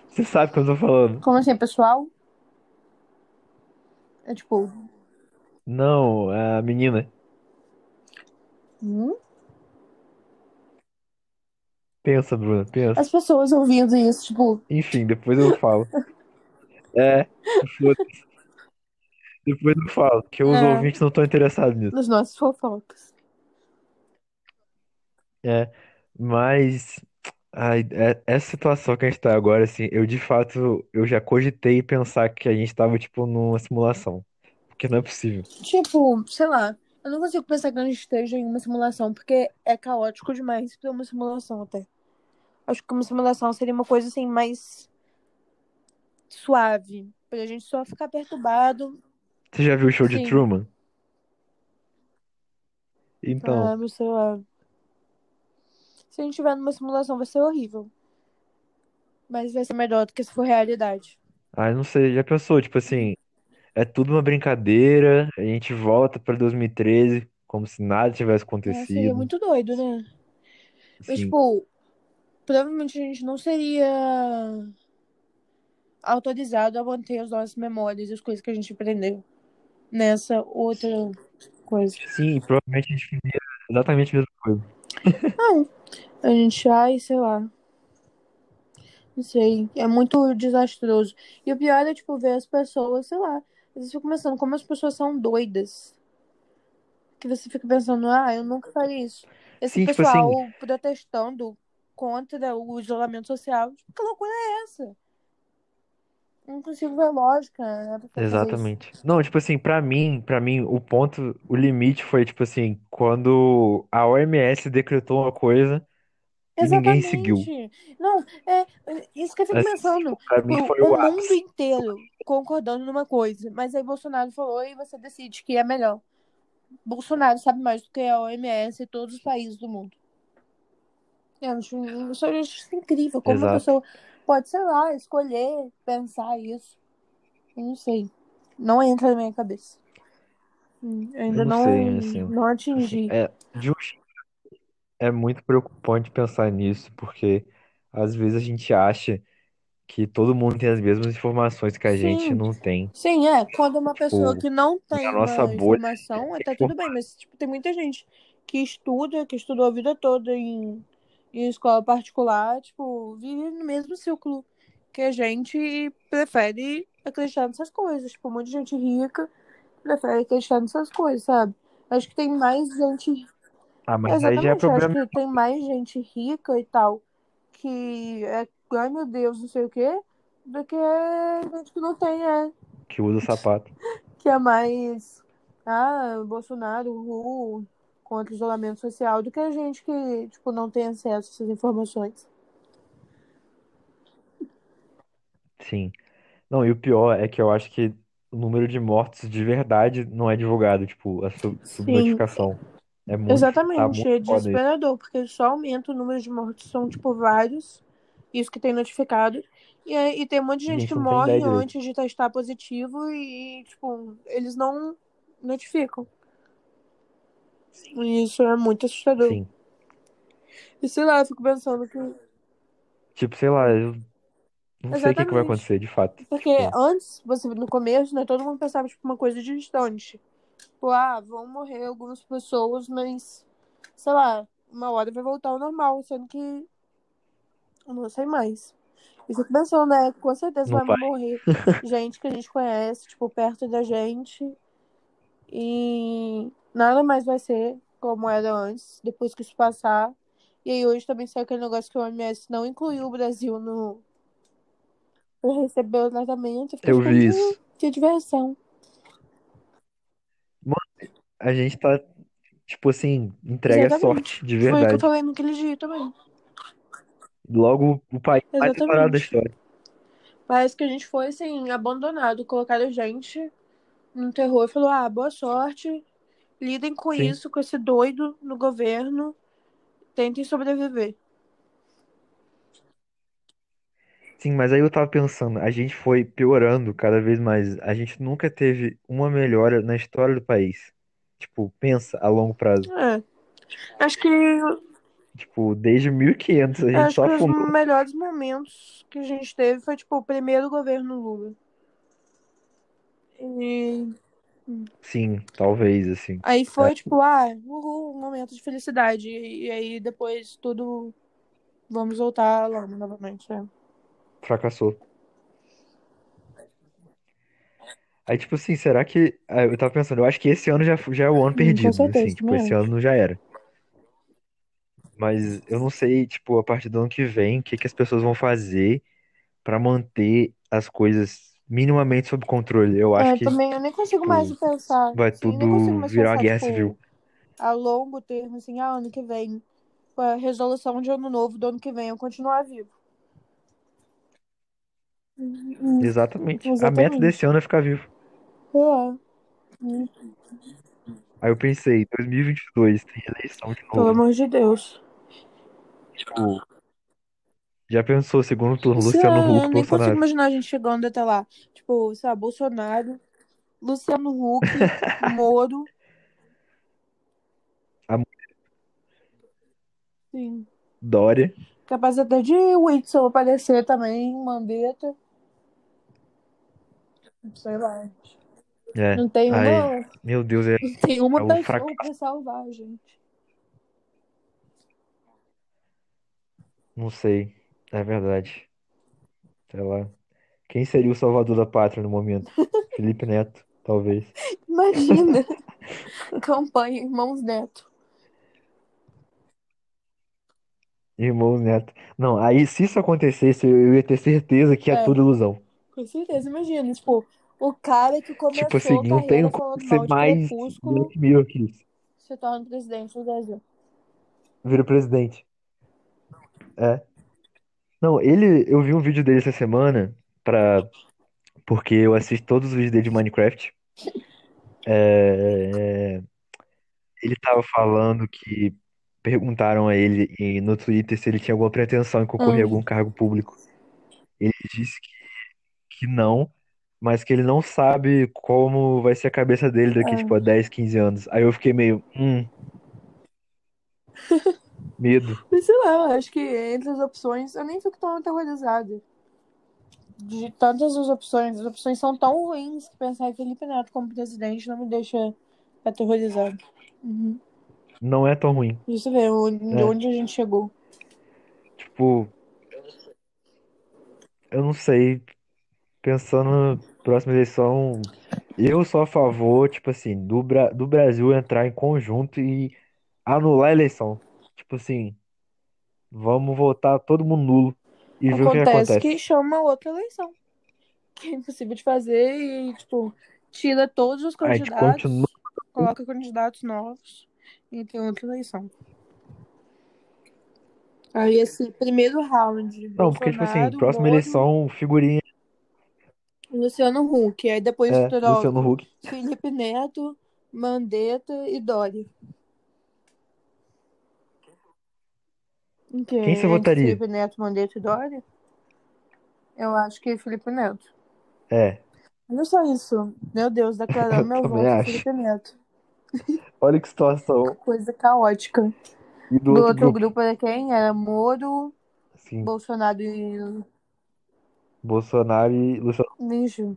Você sabe o que eu tô falando. Como assim, pessoal? É tipo. Não, a menina. Hum? Pensa, Bruna, pensa. As pessoas ouvindo isso, tipo. Enfim, depois eu falo. É, foda-se. Depois eu falo, que os É, ouvintes não estão interessados nisso. nos nossos fofocas. É, mas ai, é- essa situação que a gente tá agora, assim, eu de fato, eu já cogitei pensar que a gente tava, tipo, numa simulação. Porque não é possível. Tipo, sei lá. Eu não consigo pensar que a gente esteja em uma simulação, porque é caótico demais pra uma simulação até. Acho que uma simulação seria uma coisa assim mais suave. Pra gente só ficar perturbado. Você já viu o show de Sim. Truman? Então, Ah, sei lá. Se a gente tiver numa simulação, vai ser horrível. Mas vai ser melhor do que se for realidade. ai, não sei, já pensou, tipo assim, é tudo uma brincadeira, a gente volta pra 2013 como se nada tivesse É, seria acontecido. muito doido, né? Mas, tipo, provavelmente a gente não seria autorizado a manter as nossas memórias e as coisas que a gente aprendeu nessa outra coisa. sim, provavelmente a gente faria exatamente a mesma coisa. Não, a gente, ai, sei lá. Não sei. É muito desastroso. E o pior é, tipo, ver as pessoas, sei lá. Às vezes eu fico pensando como as pessoas são doidas. Que você fica pensando, ah, eu nunca faria isso. Esse Sim, tipo pessoal assim, protestando contra o isolamento social. Tipo, que loucura é essa? Não consigo ver lógica né, exatamente. Não, tipo assim, pra mim, para mim, o ponto, o limite foi, tipo assim, quando a OMS decretou uma coisa e ninguém seguiu. Exatamente. Não, é isso que eu fico Assim, pensando. pra mim Tipo, foi o o mundo ápice. inteiro concordando numa coisa. Mas aí Bolsonaro falou e você decide que é melhor. Bolsonaro sabe mais do que a OMS e todos os países do mundo. Eu acho, eu acho isso incrível. Como uma Exato. pessoa pode, sei lá, escolher pensar isso. Eu não sei. Não entra na minha cabeça. Hum, eu ainda Eu não não, sei, assim, não assim, atingi. é, é muito preocupante pensar nisso, porque às vezes a gente acha que todo mundo tem as mesmas informações que a gente Sim, não tem. sim, é. Quando uma pessoa Tipo, que não e a tem nossa informação, é até tudo bem, mas tipo, tem muita gente que estuda, que estudou a vida toda em, em escola particular, tipo, vive no mesmo círculo que a gente e prefere acreditar nessas coisas. Tipo, muita gente rica prefere acreditar nessas coisas, sabe? Acho que tem mais gente. Ah, mas aí já é Exatamente, eu acho problema que tem mais gente rica e tal que é, ai meu Deus, não sei o quê, do que gente que não tem, é. que usa sapato. Que é mais. Ah, Bolsonaro, uhul, contra o isolamento social, do que a gente que, tipo, não tem acesso a essas informações. Sim. Não, e o pior é que eu acho que o número de mortos de verdade não é divulgado, tipo, a sub- subnotificação. É muito, tá exatamente. muito É foda isso. desesperador, porque só aumenta o número de mortos, são, tipo, vários. Isso que tem notificado. E, e tem um monte de gente gente que morre antes de testar positivo e, tipo, eles não notificam. E isso é muito assustador. Sim. E sei lá, eu fico pensando que. Tipo, sei lá, eu não sei o que que vai Exatamente. acontecer, de fato. Porque antes, você no começo, né, todo mundo pensava tipo uma coisa distante. Tipo, ah, vão morrer algumas pessoas, mas sei lá, uma hora vai voltar ao normal, sendo que eu não sei mais. E fico pensando, né, com certeza vai vai. morrer gente que a gente conhece, tipo, perto da gente. E nada mais vai ser como era antes, depois que isso passar. E aí hoje também saiu aquele negócio que o OMS não incluiu o Brasil no pra receber o tratamento. Eu tipo, vi hum, isso. que diversão. Mano, a gente tá, tipo assim, entregue à Exatamente. sorte, de Foi o que eu verdade. falei naquele dia também. Logo, o país mais separado da Exatamente. história. Parece que a gente foi, assim, abandonado. Colocaram a gente no terror e falou: ah, boa sorte. Lidem com Sim. isso, com esse doido no governo. Tentem sobreviver. Sim, mas aí eu tava pensando, a gente foi piorando cada vez mais. A gente nunca teve uma melhora na história do país. Tipo, pensa a longo prazo. É. Acho que Tipo, desde 1500 a gente acho só que os afundou. melhores momentos que a gente teve foi, tipo, o primeiro governo Lula. E Sim, talvez, assim. aí foi, tipo, ah, uhul, um momento de felicidade. E aí depois tudo. Vamos voltar lá novamente. É. Fracassou. Aí, tipo assim, será que. ah, Eu tava pensando, eu acho que esse ano já, já é o ano com perdido, assim. certeza, Tipo, também esse ano já era. Mas eu não sei, tipo, a partir do ano que vem, o que que as pessoas vão fazer pra manter as coisas minimamente sob controle. Eu acho É, que, também eu nem consigo mais tipo, pensar. vai Sim, nem consigo tudo mais virar uma guerra civil. tipo, a longo termo, assim, ah, ano que vem. com A resolução de ano novo do ano que vem eu continuar vivo. Hum, Exatamente. A meta desse Exatamente. ano é ficar vivo. É. Aí eu pensei, 2022 tem eleição de Pelo novo. amor de Deus. Tipo, já pensou, segundo turno, Isso Luciano Huck, eu nem consigo Bolsonaro. imaginar a gente chegando até lá. Tipo, sei lá, Bolsonaro, Luciano Huck, Moro. A Sim. Dória. Capaz até de Whitson aparecer também, Mandetta. Sei lá. É. Não tem uma, meu Deus, é, não tem uma é o pessoa fracasso. pra salvar a gente. Não sei. É verdade. Sei lá. Quem seria o salvador da pátria no momento? Felipe Neto, talvez. Imagina. Campanha Irmãos Neto. Irmão Neto. Não, aí se isso acontecesse, eu ia ter certeza que é É, tudo ilusão. com certeza. Imagina, tipo, o cara que Tipo assim, começou a não tem carreira como falando ser mal de mais Crepúsculo Black Mirror que isso. se torna presidente do Brasil. Vira presidente. É. Não, ele, eu vi um vídeo dele essa semana pra, porque eu assisto todos os vídeos dele de Minecraft. É, ele tava falando que perguntaram a ele no Twitter se ele tinha alguma pretensão em concorrer a Hum, algum cargo público. Ele disse que, que não, mas que ele não sabe como vai ser a cabeça dele daqui, tipo, a é. 10, 15 anos. Aí eu fiquei meio, hum, medo. Mas sei lá, eu acho que entre as opções eu nem fico tão aterrorizada. De tantas as opções, as opções são tão ruins que pensar em Felipe Neto como presidente não me deixa aterrorizado. Uhum. Não é tão ruim. Isso vê onde, É, onde a gente chegou. tipo, eu não sei, pensando na próxima eleição, eu sou a favor, tipo assim, do, Bra do Brasil entrar em conjunto e anular a eleição. Tipo assim, vamos votar todo mundo nulo e ver o que Acontece que chama outra eleição, que é impossível de fazer e, tipo, tira todos os A gente continua. candidatos, coloca candidatos novos e tem outra eleição. Aí esse primeiro round, Não, porque, tipo assim, Bolsonaro, próxima Moro, eleição, figurinha Luciano Huck. Aí depois é Luciano troca Huck. Felipe Neto, Mandetta e Dória. Em que? Quem você Entre votaria? Felipe Neto, Mandetta e Dória? Eu acho que Felipe Neto. É, Olha só isso. Meu Deus, declarando eu meu voto acho. Felipe Neto. Olha que situação. Coisa caótica. E do Do outro outro grupo? era quem? Era Moro, Sim, Bolsonaro e Bolsonaro e Luciano. Ninja.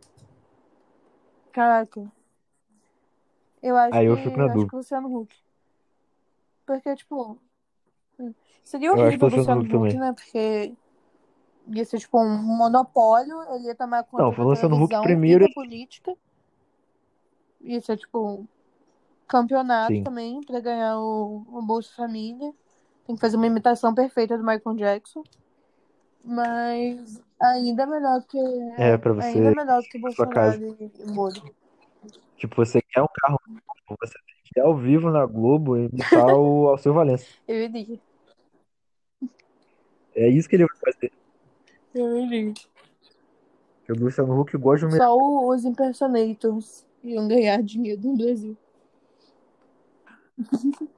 Caraca. Eu acho Aí que eu fico na acho dúvida. que Luciano Huck. Porque, tipo, seria horrível o Luciano Huck né? Porque ia ser, tipo, um monopólio, ele ia tomar Não, conta foi da o Luciano Huck primeiro. política. Ia ser, tipo, campeonato Sim, também pra ganhar o, o Bolsa Família. Tem que fazer uma imitação perfeita do Michael Jackson. Mas ainda melhor que. é pra ainda você melhor que na sua casa. Bolsonaro e, Moro. Tipo, você quer um carro você tem que ir ao vivo na Globo e imitar o Alceu Valença. Eu iria. É isso que ele vai fazer. Eu iria. Porque o Luciano Huck gosta de humilhar. Só os impersonators iam ganhar dinheiro no Brasil.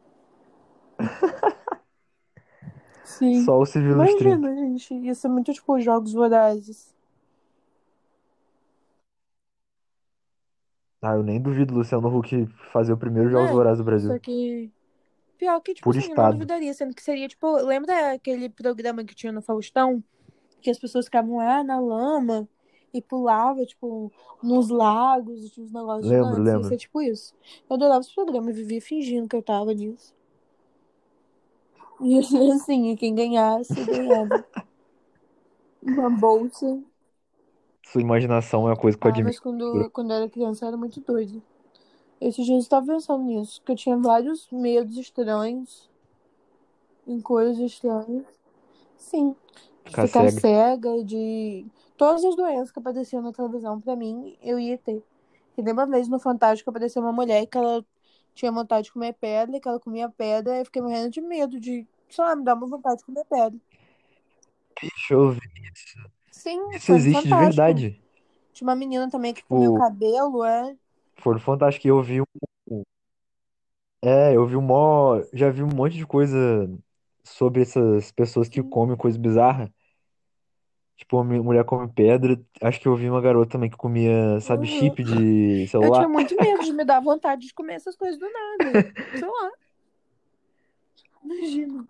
Sim. Só o Civil nos 30. Imagina, gente. Ia ser muito tipo jogos vorazes. Ah, eu nem duvido o Luciano Huck fazer o primeiro Jogos Né? Vorazes do Só Brasil. que Pior que, tipo Por assim, eu não duvidaria, sendo que seria, tipo, lembra aquele programa que tinha no Faustão? Que as pessoas ficavam lá na lama e pulavam, tipo, nos lagos e tinha uns negócios Lembro, gigantes. Ia lembro. ser tipo isso. Eu adorava esse programa, eu vivia fingindo que eu tava nisso. E assim, e quem ganhasse, ganhava. Uma bolsa. Sua imaginação é uma coisa que eu Ah, admiro. mas quando, quando eu era criança eu era muito doida. Esses dias eu estava pensando nisso, que eu tinha vários medos estranhos em coisas estranhas. Sim, de Ficar ficar cega. cega, de. Todas as doenças que apareciam na televisão, pra mim, eu ia ter. E nem uma vez no Fantástico apareceu uma mulher que ela tinha vontade de comer pedra, que ela comia pedra, e eu fiquei morrendo de medo de, sei lá, me dar uma vontade de comer pedra. Bicho, eu vi. Sim, Isso foi no existe de Fantástico. verdade. Tinha uma menina também que comia o Tipo, cabelo, é. Foi no Fantástico que eu vi um. É, eu vi um mó. Já vi um monte de coisa sobre essas pessoas que comem coisa bizarra. Tipo, uma mulher come pedra. Acho que eu vi uma garota também que comia, sabe, Uhum. chip de Eu celular. tinha muito medo de me dar vontade de comer essas coisas do nada. Sei lá. Imagina.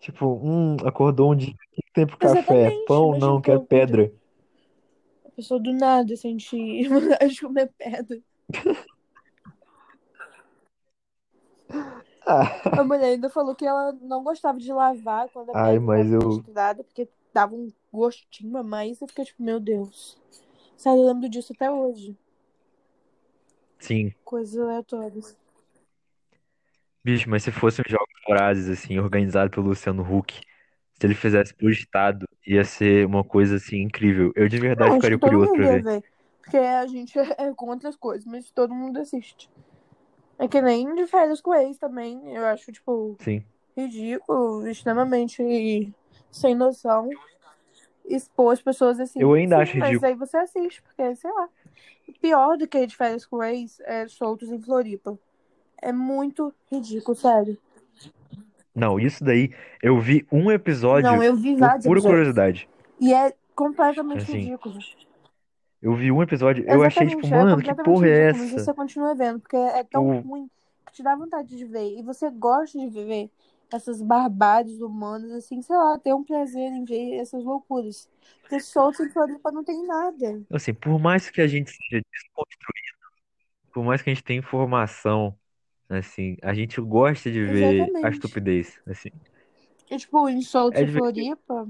Tipo, hum, acordou um dia. O que tem pro café? Exatamente. Pão? Imagina Não, quero pedra. Pessoa do nada sentir vontade de comer pedra. Ah, A mulher ainda falou que ela não gostava de lavar quando a Ai, mas eu. misturada, porque dava um gostinho a mais. Eu fiquei tipo, meu Deus. Sério, eu lembro disso até hoje. Sim. Coisas aleatórias. Bicho, mas se fosse um Jogos Vorazes, assim, organizado pelo Luciano Huck, se ele fizesse por estado, ia ser uma coisa, assim, incrível. Eu de verdade acho ficaria curioso pra ver. ver. Porque a gente é contra as coisas, mas todo mundo assiste. É que nem de férias com ex também. Eu acho, tipo, Sim. ridículo, extremamente sem noção. Expor as pessoas assim. Eu ainda Sim, acho mas ridículo. aí você assiste, porque, sei lá. Pior do que de férias com ex é soltos em Floripa. É muito ridículo, sério. Não, isso daí, eu vi um Não, episódio eu vi por vários pura episódios. curiosidade. E é completamente Assim, ridículo. eu vi um episódio, eu achei, tipo, Exatamente, é mano, que completamente porra é ridículo, mas essa? você continua vendo, porque é tão Tipo, ruim que te dá vontade de ver. E você gosta de ver essas barbáries humanas, assim, sei lá, ter um prazer em ver essas loucuras. Porque soltos em Floripa não tem nada. assim, por mais que a gente seja desconstruído, por mais que a gente tenha informação, assim, a gente gosta de ver a Exatamente. estupidez, assim. E, tipo, em É em divertido. Floripa,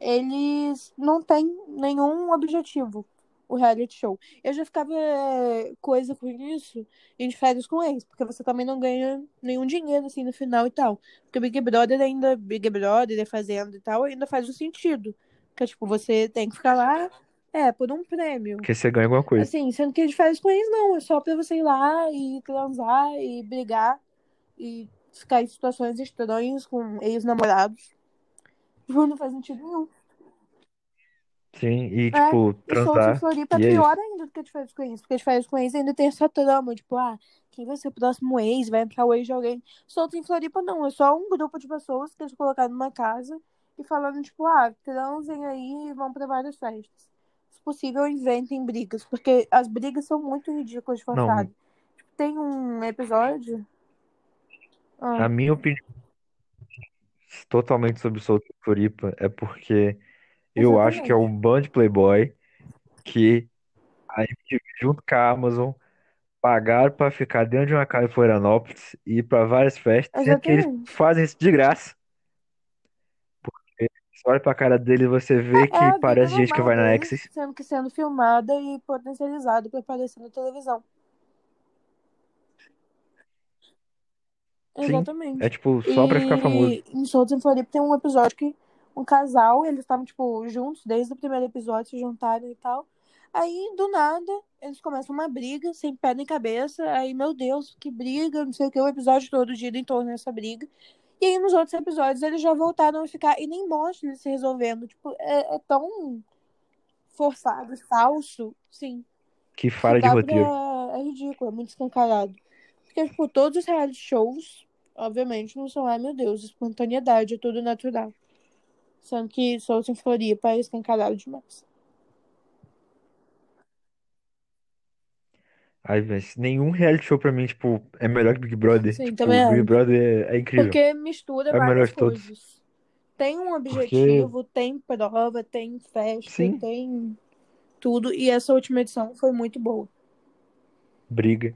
eles não têm nenhum objetivo, o reality show. Eu já ficava é, coisa com isso em de férias com eles, porque você também não ganha nenhum dinheiro, assim, no final e tal. Porque o Big Brother ainda, Big Brother, e Fazenda e tal, ainda faz um sentido. Porque, tipo, você tem que ficar lá, é, por um prêmio. Porque você ganha alguma coisa. Assim, sendo que de férias com eles, não. É só pra você ir lá e transar e brigar e ficar em situações estranhas com ex-namorados. Tipo, Não faz sentido nenhum. Sim, e, É, tipo, e transar, Floripa é e é pior isso. ainda do que de férias com ex. Porque de férias com ex ainda tem essa trama, tipo, ah, quem vai ser o próximo ex? Vai entrar o ex de alguém. Soltos em Floripa não, é só um grupo de pessoas que eles colocaram numa casa e falando, tipo, ah, transem aí e vão pra várias festas. Se possível, inventem brigas, porque as brigas são muito ridículas de Não, forçadas. Tipo, tem um episódio. Ah, a minha opinião totalmente sobre o Floripa é porque eu acho que é um bando de playboy que a MTV junto com a Amazon pagaram pra ficar dentro de uma casa em Florianópolis e ir pra várias festas, sendo que eles fazem isso de graça. Você olha pra cara dele e você vê É que vida parece gente que vai na Axis. sendo que sendo filmada e potencializada pra aparecer na televisão. Sim, é Exatamente. tipo só pra ficar famoso. E em Soltos em Floripa tem um episódio que um casal, eles estavam, tipo, juntos desde o primeiro episódio, se juntaram e tal. Aí, do nada, eles começam uma briga, sem pé nem cabeça. Aí, meu Deus, que briga, não sei o que, o episódio todo gira em torno dessa briga. E aí, nos outros episódios, eles já voltaram a ficar e nem mostra eles se resolvendo. Tipo, é, é tão forçado, falso, sim, Que falha de roteiro. pra. É ridículo, é muito escancarado. Porque, tipo, todos os reality shows, obviamente, não são, ai meu Deus, espontaneidade, é tudo natural. Sendo que Soltos em Floripa é escancarado demais. Ai, mas nenhum reality show pra mim, tipo, é melhor que Big Brother. Sim, Tipo, também Big acho. Brother é, é incrível. Porque mistura É o melhor várias de todos. coisas. Tem um objetivo, tem prova, tem festa, sim, tem tudo. E essa última edição foi muito boa. briga.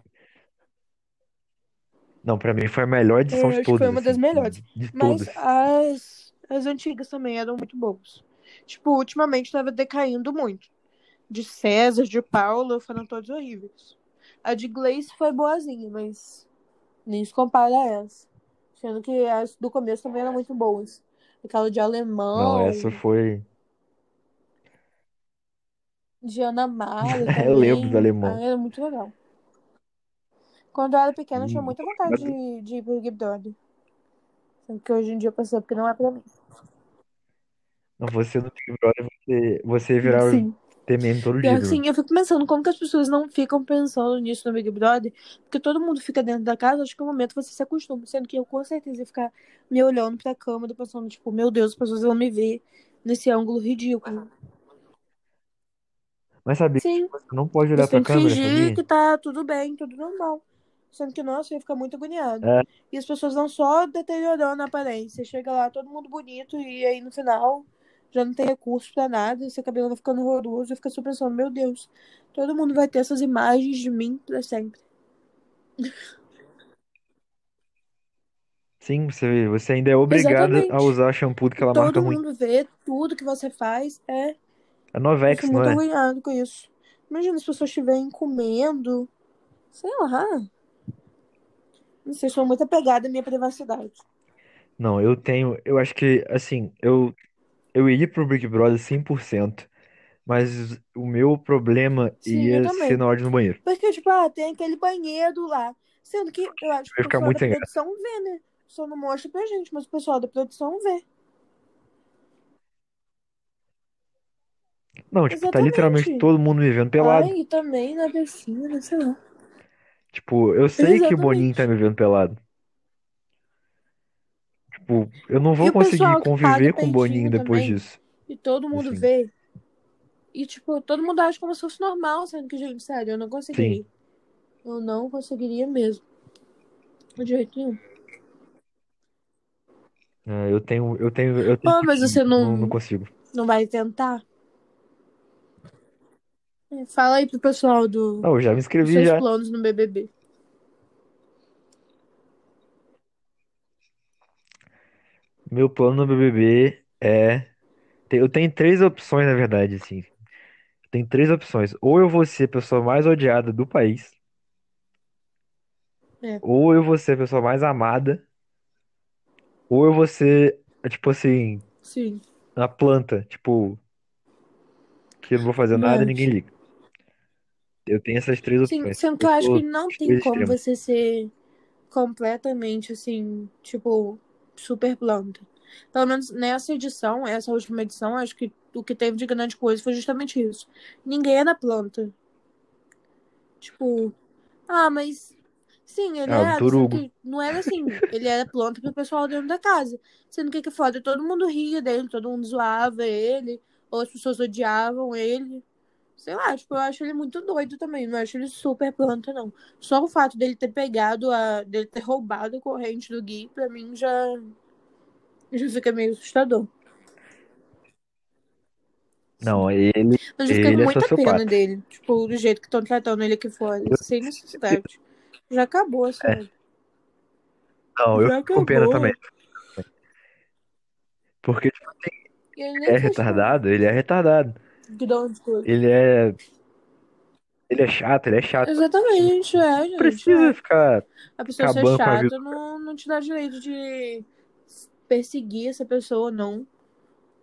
Não, pra mim foi a melhor edição Eu de acho que foi todas, uma das assim. melhores. De Mas todas. as, as antigas também eram muito boas. Tipo, ultimamente tava decaindo muito. De César, de Paula, foram todos horríveis. A de Gleice foi boazinha, mas nem se compara a essa. Sendo que as do começo também eram muito boas. Aquela de Não, alemão, essa foi. de Ana Mara Eu lembro do alemão. Ah, era muito legal. Quando eu era pequena, eu tinha E muita vontade de, de ir pro Big Brother. Sendo que hoje em dia eu percebo que não é pra mim. não, você no Big Brother, você, você virar Sim. Ter meme todo dia, que viu? sim, eu fico pensando como que as pessoas não ficam pensando nisso no Big Brother, porque todo mundo fica dentro da casa, acho que no momento você se acostuma, sendo que eu com certeza ia ficar me olhando pra câmera, pensando, tipo, meu Deus, as pessoas vão me ver nesse ângulo ridículo. Mas sabia que Sim, tipo, você não pode olhar você tem pra que câmera, fingir sabia? que tá tudo bem, tudo normal. Sendo que, nossa, eu ia ficar muito agoniado. É, E as pessoas vão só deteriorando a aparência. Chega lá, todo mundo bonito, e aí no final já não tem recurso pra nada, seu cabelo vai ficando horroroso, eu fico só pensando, meu Deus, todo mundo vai ter essas imagens de mim pra sempre. sim, você, você ainda é obrigada a usar shampoo daquela marca Todo ruim. mundo vê tudo que você faz. É, É eu Novex, fico não muito é? agoniado com isso. Imagina as pessoas estiverem comendo, sei lá. Não sei, sou muito apegada à minha privacidade. Não, eu tenho. Eu acho que, assim, eu, eu iria pro Big Brother 100%, mas o meu problema Sim, eu ia ser também. na hora de ir no banheiro. Porque, tipo, ah, tem aquele banhedo lá. Sendo que eu acho que Eu ia o ficar pessoal muito da sem graça. produção vê, né? Só não mostra pra gente, mas o pessoal da produção vê. Não, tipo, tá literalmente Exatamente. todo mundo me vendo pelado. Ai, e também na piscina, sei lá. Tipo, eu sei que o Boninho Exatamente. tá me vendo pelado. Tipo, eu não vou conseguir conviver com o Boninho depois também. disso. E todo mundo Assim, vê. E, tipo, todo mundo acha como se fosse normal, sendo que, gente, sério, eu não sim. conseguiria. Eu não conseguiria mesmo. De jeito nenhum. É, eu tenho, eu tenho, eu tenho Oh, mas você não, não não, consigo. não vai tentar? É, Fala aí pro pessoal do, Não, eu já me inscrevi já. planos no BBB. Meu plano no BBB é. Eu tenho três opções, na verdade, assim. Tem três opções. Ou eu vou ser a pessoa mais odiada do país, É, ou eu vou ser a pessoa mais amada, ou eu vou ser, tipo assim, sim. a planta, tipo, que eu não vou fazer nada e ninguém Mas, liga. Eu tenho essas três sim, opções. sendo que Eu eu acho que sou não tem dois como extremos. você ser completamente, assim, tipo, super planta. Pelo menos nessa edição, essa última edição, acho que o que teve de grande coisa foi justamente isso. Ninguém era planta. Tipo, ah, mas. Sim, ele o era, não era assim. Ele era planta pro pessoal dentro da casa. Sendo que que foda, todo mundo ria dele, todo mundo zoava ele, ou as pessoas odiavam ele. Sei lá, tipo, eu acho ele muito doido também. Não acho ele super planta, não. Só o fato dele ter pegado a. dele ter roubado a corrente do Gui, pra mim já. já fica meio assustador. Não, ele, Mas eu fiquei com é muita pena sociopata. dele. Tipo, do jeito que estão tratando ele aqui fora. Eu Sem necessidade. Já acabou a É. série. Não, eu fico com pena também. Porque tipo, ele é retardado, ele é retardado. Ele é. Ele é chato, ele é chato. Exatamente, é, gente. precisa É. ficar A pessoa ser chata não, não te dá direito de perseguir essa pessoa, não.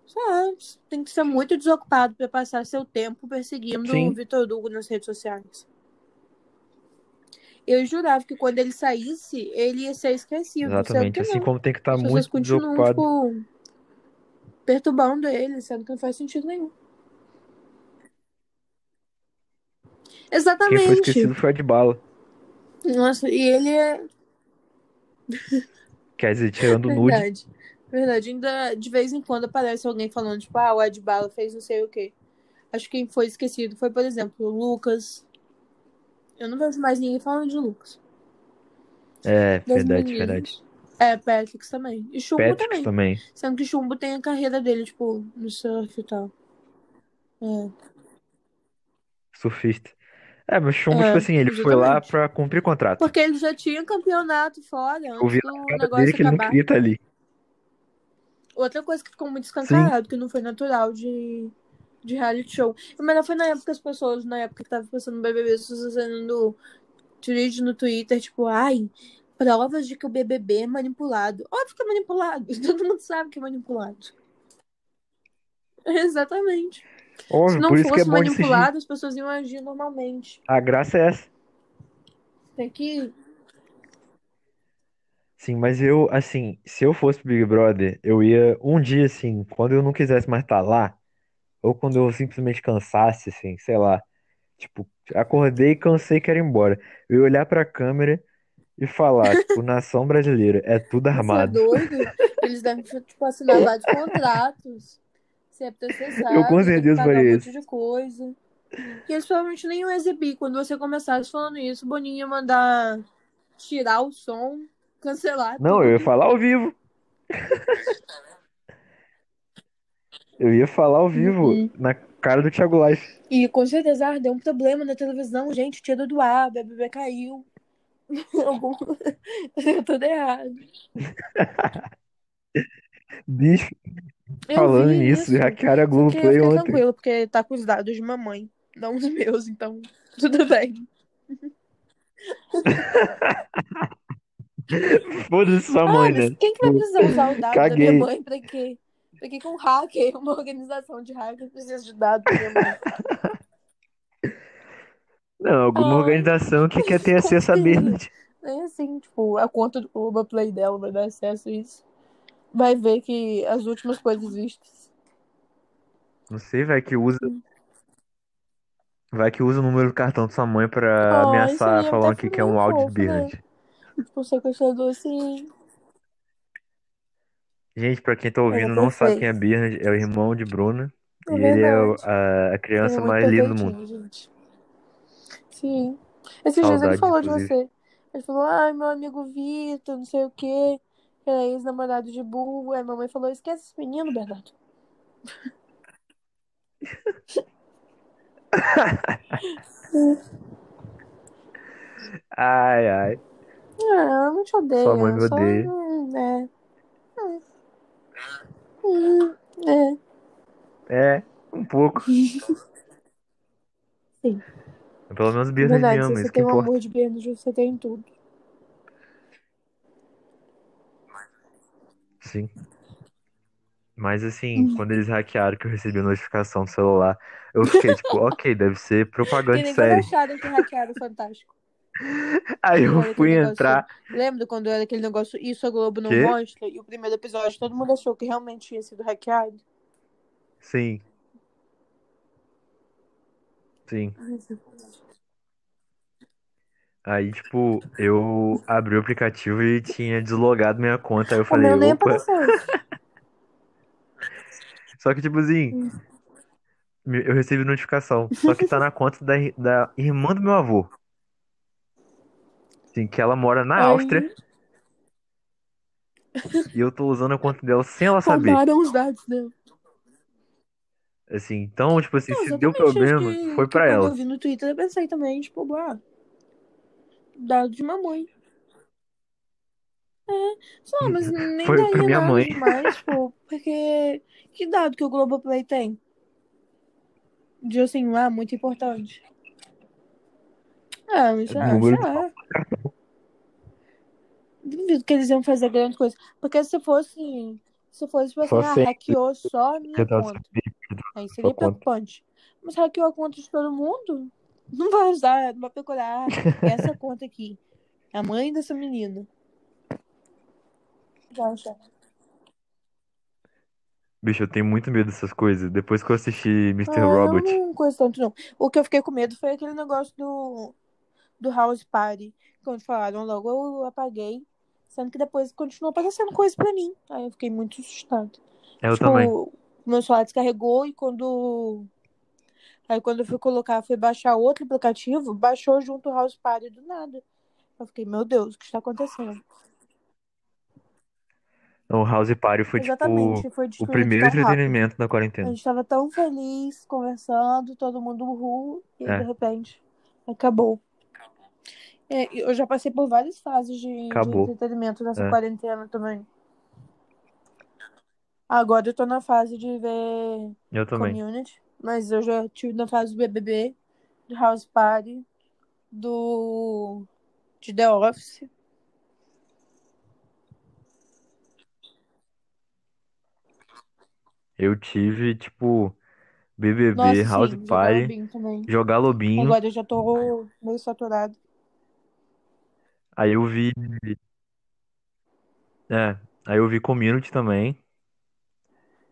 Sabe? Tem que ser muito desocupado pra passar seu tempo perseguindo o Sim, Vitor Hugo nas redes sociais. Eu jurava que quando ele saísse, ele ia ser esquecido, exatamente. Assim não. como tem que estar As pessoas muito desocupado. tipo, perturbando ele, sendo que não faz sentido nenhum. Quem foi Exatamente. esquecido foi a de bala. Nossa, e ele é. Quer dizer, tirando o nude. Verdade. Verdade. Ainda de vez em quando aparece alguém falando, tipo, ah, o Ed Bala fez não sei o quê. Acho que quem foi esquecido foi, por exemplo, o Lucas. Eu não vejo mais ninguém falando de Lucas. É, Das verdade, meninas. verdade. É, Patrick também. E Chumbo Patrick também. também. Sendo que Chumbo tem a carreira dele, tipo, no surf e tal. É. Surfista. É, mas Chumbo, É, tipo assim, ele foi lá exatamente. pra cumprir contrato. Porque ele já tinha campeonato fora antes vi do negócio dele que ele não queria estar ali. Outra coisa que ficou muito escancarado, que não foi natural de, de reality show. Mas não foi na época que as pessoas, na época que tava passando no BBB, fazendo tweet no Twitter, tipo, ai, provas de que o BBB é manipulado. Óbvio que é manipulado. Todo mundo sabe que é manipulado. Exatamente. Se Óbvio, não é fosse assistir. manipulado, as pessoas iam agir normalmente. A graça é essa. Tem que. Sim, mas eu, assim, se eu fosse pro Big Brother, eu ia um dia, assim, quando eu não quisesse mais estar lá, ou quando eu simplesmente cansasse, assim, sei lá, tipo, acordei, cansei, quero ir embora. Eu ia olhar pra câmera e falar, tipo, nação brasileira, é tudo Você é armado. doido? Eles devem, tipo, assinar vários contratos. Ser Eu processado, com ter que certeza um faria monte isso. de coisa. E eles provavelmente nem iam exibir. Quando você começasse falando isso, o Boninho ia mandar tirar o som, cancelar Não, eu ia tudo. falar ao vivo. Eu ia falar ao vivo, Uhum. na cara do Thiago Life. E com certeza ah, deu um problema na televisão, gente, tira do ar, o BBB caiu. Deu tudo errado. Bicho, Eu falando nisso, Só que eu Globoplay ontem. tranquila, porque tá com os dados de mamãe, não os meus, então tudo bem. Foda-se sua Ah, mãe, mas né? quem que vai precisar usar o dado da minha Caguei. mãe pra quê? Pra que que um hacker, uma organização de hacker precisa de dados da minha mãe? Não, alguma Ai, organização que quer ter acesso a. Bernard. Nem assim, tipo, a conta do Globoplay dela vai dar acesso a isso. Vai ver que as últimas coisas vistas. Não sei, vai que usa. Vai que usa o número do cartão de sua mãe pra Ah, ameaçar, falando até que quer um áudio de fofo, né? Tipo, sequestrador assim. Gente, pra quem tá Era ouvindo não sabe quem é. Bernard, é o irmão de Bruna. É E ele é o- verdade. a, a Ele é criança muito mais linda do mundo. gente. Sim. Esses dias ele Saudades, falou de inclusive. você. Ele falou, ai, meu amigo Vitor, não sei o quê. Era ex-namorado de burro. Aí a mamãe falou, esquece esse menino, Bernardo. Ai, ai. Ah, ela não te odeia. Sua mãe me Só, odeia. é. Hum, é. É, um pouco. Sim. Pelo menos É Bernard me ama, você isso que tem importa. amor de Bernardo, você tem tudo. Sim. Mas assim, quando eles hackearam que eu recebi a notificação do celular, eu fiquei tipo, ok, deve ser propaganda E série. acharam que hackearam o Fantástico. Aí eu fui negócio. entrar. Lembra quando era aquele negócio Isso a Globo não Quê? mostra? E o primeiro episódio todo mundo achou que realmente tinha sido hackeado. Sim, sim. Aí, tipo, eu abri o aplicativo e tinha deslogado minha conta. Aí eu falei, meu nem opa. apareceu. Só que, tipo assim, eu recebi notificação. Só que tá na conta da, da irmã do meu avô. Assim, que ela mora na Áustria e eu tô usando a conta dela sem ela saber. roubaram os dados dela. Assim, então, tipo assim, Não, se deu exatamente. Acho problema, que, foi que pra quando ela. eu vi no Twitter, eu pensei também, tipo, ah, dado de mamãe. Só, mas nem Foi pra daria minha nada mãe. demais, tipo, porque que dado que o Globoplay tem? De assim, ah, muito importante. Ah, mas ah, Número lá. Duvido que eles iam fazer grande coisa. Porque se fosse, se fosse tipo assim, Só ah, hackeou só a minha conta. Aí seria preocupante. Mas hackeou a conta de todo mundo? Não vai usar, não vai procurar essa conta aqui. A mãe dessa menina. Bicho, eu tenho muito medo dessas coisas. Depois que eu assisti Mr. Ah, Robot, não coisa tanto, não. O que eu fiquei com medo foi aquele negócio do, do House Party. Quando falaram logo, eu apaguei. Sendo que depois continuou aparecendo coisa pra mim. Aí eu fiquei muito assustada. eu tipo, também. meu celular descarregou e quando Aí quando eu fui colocar, fui baixar outro aplicativo, baixou junto o House Party do nada. Eu fiquei, meu Deus, o que está acontecendo? O House Party foi Exatamente, tipo foi o primeiro rápido. entretenimento da A quarentena. gente tava tão feliz, conversando, todo mundo uhul, e É. de repente acabou. É, eu já passei por várias fases de, de entretenimento nessa É. quarentena também. Agora eu tô na fase de ver Eu também. Community, mas eu já tive na fase do BBB, do House Party, do de The Office. Eu tive, tipo, BBB, Nossa, House sim, jogar Party, Lobinho também. jogar Lobinho. Agora eu já tô meio saturado. Aí eu vi. É, aí eu vi Community também.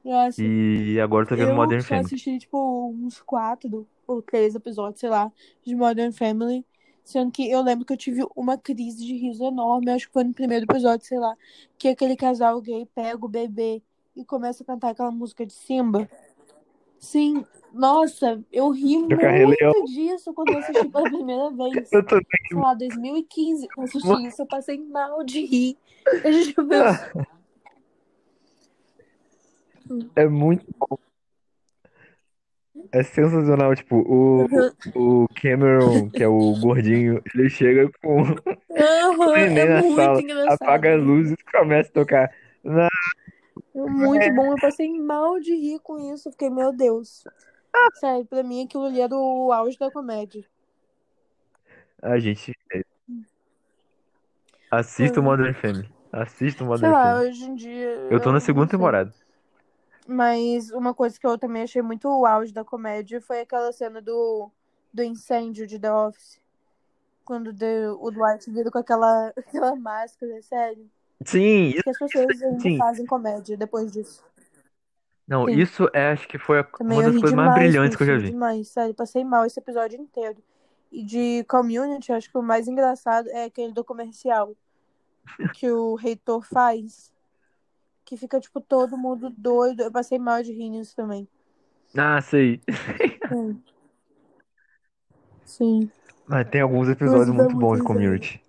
Nossa, E agora eu tô vendo eu Modern só Family. assisti, tipo, uns quatro ou três episódios, sei lá, de Modern Family. Sendo que eu lembro que eu tive uma crise de riso enorme, acho que foi no primeiro episódio, sei lá, que aquele casal gay pega o bebê e começa a cantar aquela música de Simba. Sim, nossa, eu ri Leão. muito disso quando eu assisti pela primeira vez. Eu tô... Sei lá, 2015, eu assisti isso, eu passei mal de rir. A gente pensou, É muito bom. É sensacional, tipo, o, o Cameron, que é o gordinho, ele chega com o Aham, neném é na muito sala, engraçado. apaga as luzes e começa a tocar. Na- É muito bom, eu passei mal de rir com isso. Fiquei, meu Deus. Sério, pra mim aquilo ali era o auge da comédia. A gente. Assista o Modern Family. Assista o Sei Modern lá, Family. hoje em dia. Eu tô na segunda sei. temporada. Mas uma coisa que eu também achei muito o auge da comédia foi aquela cena do, do incêndio de The Office. Quando the- o Dwight vira com aquela, aquela máscara, sério. Sim, isso. Que as pessoas ainda Sim. fazem comédia depois disso. Não, Sim. isso é, acho que foi a- uma das coisas mais brilhantes que eu já vi. demais, sério. Passei mal esse episódio inteiro. E de Community, acho que o mais engraçado é aquele do comercial que o reitor faz. Que fica, tipo, todo mundo doido. Eu passei mal de rir nisso também. Ah, sei. Sim. Sim. Mas tem alguns episódios muito bons de. Community.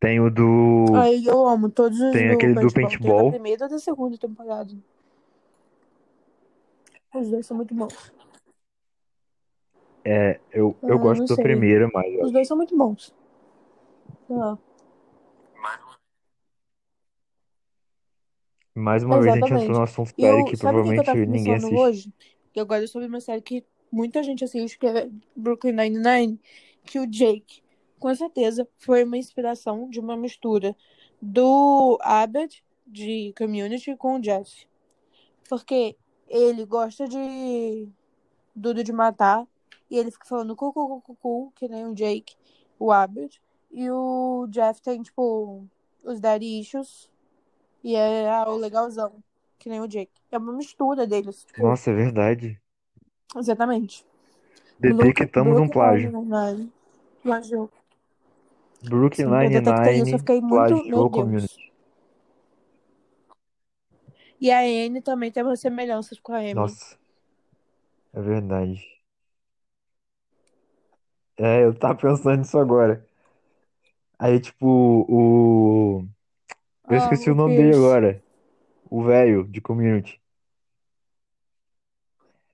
Tem o do. Aí eu amo todos os Tem do aquele do paintball. Tem da primeira ou da segunda temporada. Os dois são muito bons. É, eu, Ah, eu gosto não da sei. primeira, mas Os dois são muito bons. Ah, mais uma vez a gente entrou no assunto E série eu, que o que eu provavelmente ninguém pensando assiste. hoje? Agora é sobre uma série que muita gente assiste, que é Brooklyn Nine-Nine, que o Jake, com certeza, foi uma inspiração de uma mistura do Abed, de Community, com o Jeff. Porque ele gosta de Dudo de matar, e ele fica falando cu, cu, cu, cu, que nem o Jake, o Abed. E o Jeff tem, tipo, os daddy issues, e é ah, o legalzão, que nem o Jake. É uma mistura deles. Tipo, Nossa, é verdade. exatamente. Detectamos um plágio. Nine-Nine. Plagiou. Brooklyn detectei isso, eu Nine-Nine fiquei muito. Meu Deus. E a Anne também tem umas semelhanças com a Amy. Nossa, é verdade. É, eu tava pensando nisso agora. Aí, tipo, o. Eu Ah, esqueci o nome dele agora. O velho de Community.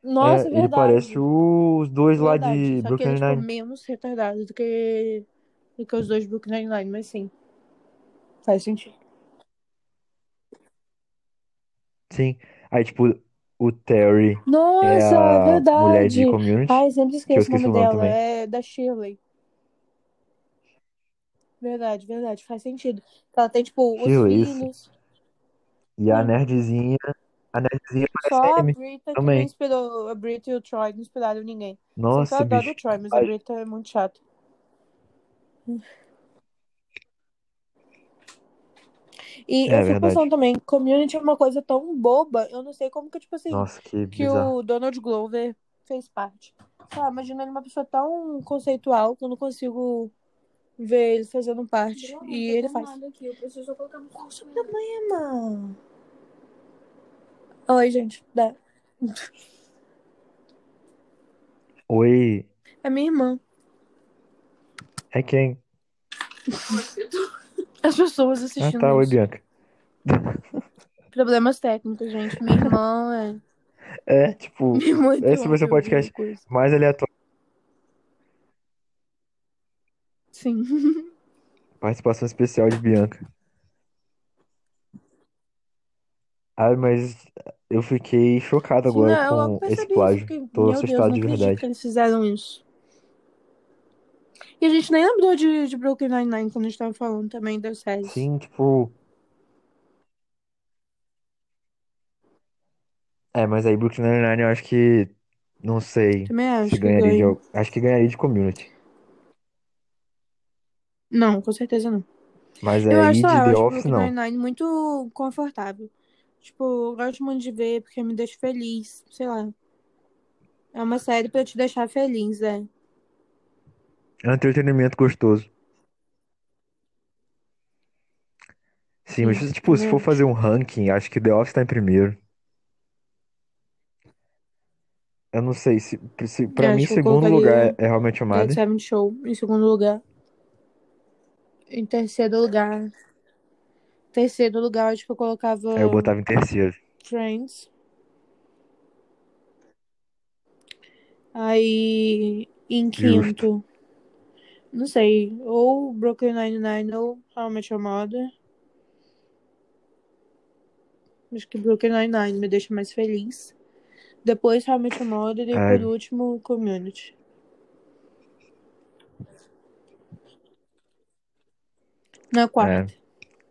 Nossa, É, é ele verdade. parece os dois lá Verdade. de Só que Brooklyn ele ficou Nine-Nine. menos retardado do que, do que os dois Brooklyn Nine-Nine, mas sim. Faz sentido. Sim. Aí, tipo, o Terry é Nossa, a mulher de verdade. Community. Ai, sempre Que eu esqueço o esqueci nome o nome dela. também. É da Shirley. Verdade, verdade. Faz sentido. Ela tem, tipo, os isso. filhos. E a Sim. nerdzinha. A nerdzinha Só parece a a Brita que não também. inspirou. A Brita e o Troy não inspiraram ninguém. Que eu Nossa, adoro o Troy, mas a Brita é muito chata. E É eu fico pensando também, community é uma coisa tão boba, eu não sei como que, tipo assim, Nossa, que que o Donald Glover fez parte. Sei lá, imagina ele uma pessoa tão conceitual que eu não consigo ver ele fazendo parte. Não, E ele faz. aqui. Eu preciso colocar no Qual o seu computador. problema? Oi, gente. Dá. Oi, É minha irmã. é quem? As pessoas Ah, assistindo tá, oi. Bianca. Problemas técnicos, gente. Minha irmã é. É, tipo, Minha irmã esse vai ser o podcast mais aleatório. Sim. Participação especial de Bianca. Ai, mas eu fiquei chocado agora não, eu com esse percebi plágio. Fiquei, Tô meu Deus, assustado não de acredito verdade. que eles fizeram isso. E a gente nem lembrou de, de Brooklyn Nine-Nine quando a gente tava falando também das séries. Sim, tipo. É, mas aí Brooklyn Nine-Nine eu acho que. Não sei Também se acho que ganharia de. ganha. al- Acho que ganharia de Community. Não, com certeza não. Mas Eu acho, aí de eu The Office não. Nine-Nine muito confortável. Tipo, eu gosto muito de ver porque me deixa feliz, sei lá. É uma série pra te deixar feliz, é. É um entretenimento gostoso. Sim, mas tipo, se for fazer um ranking, acho que The Office tá em primeiro. Eu não sei, se, se, pra É, mim, acho que eu segundo lugar é Met Your Dead Mother. Seven Show em segundo lugar. Em terceiro lugar. Terceiro lugar, acho que eu colocava eu botava em terceiro. Friends. Aí, em Justo. quinto, não sei, ou Brooklyn Nine-Nine ou How I Met Your Mother. Acho que Brooklyn Nine-Nine me deixa mais feliz. Depois How I Met Your Mother e por último Community. Na é. quarta.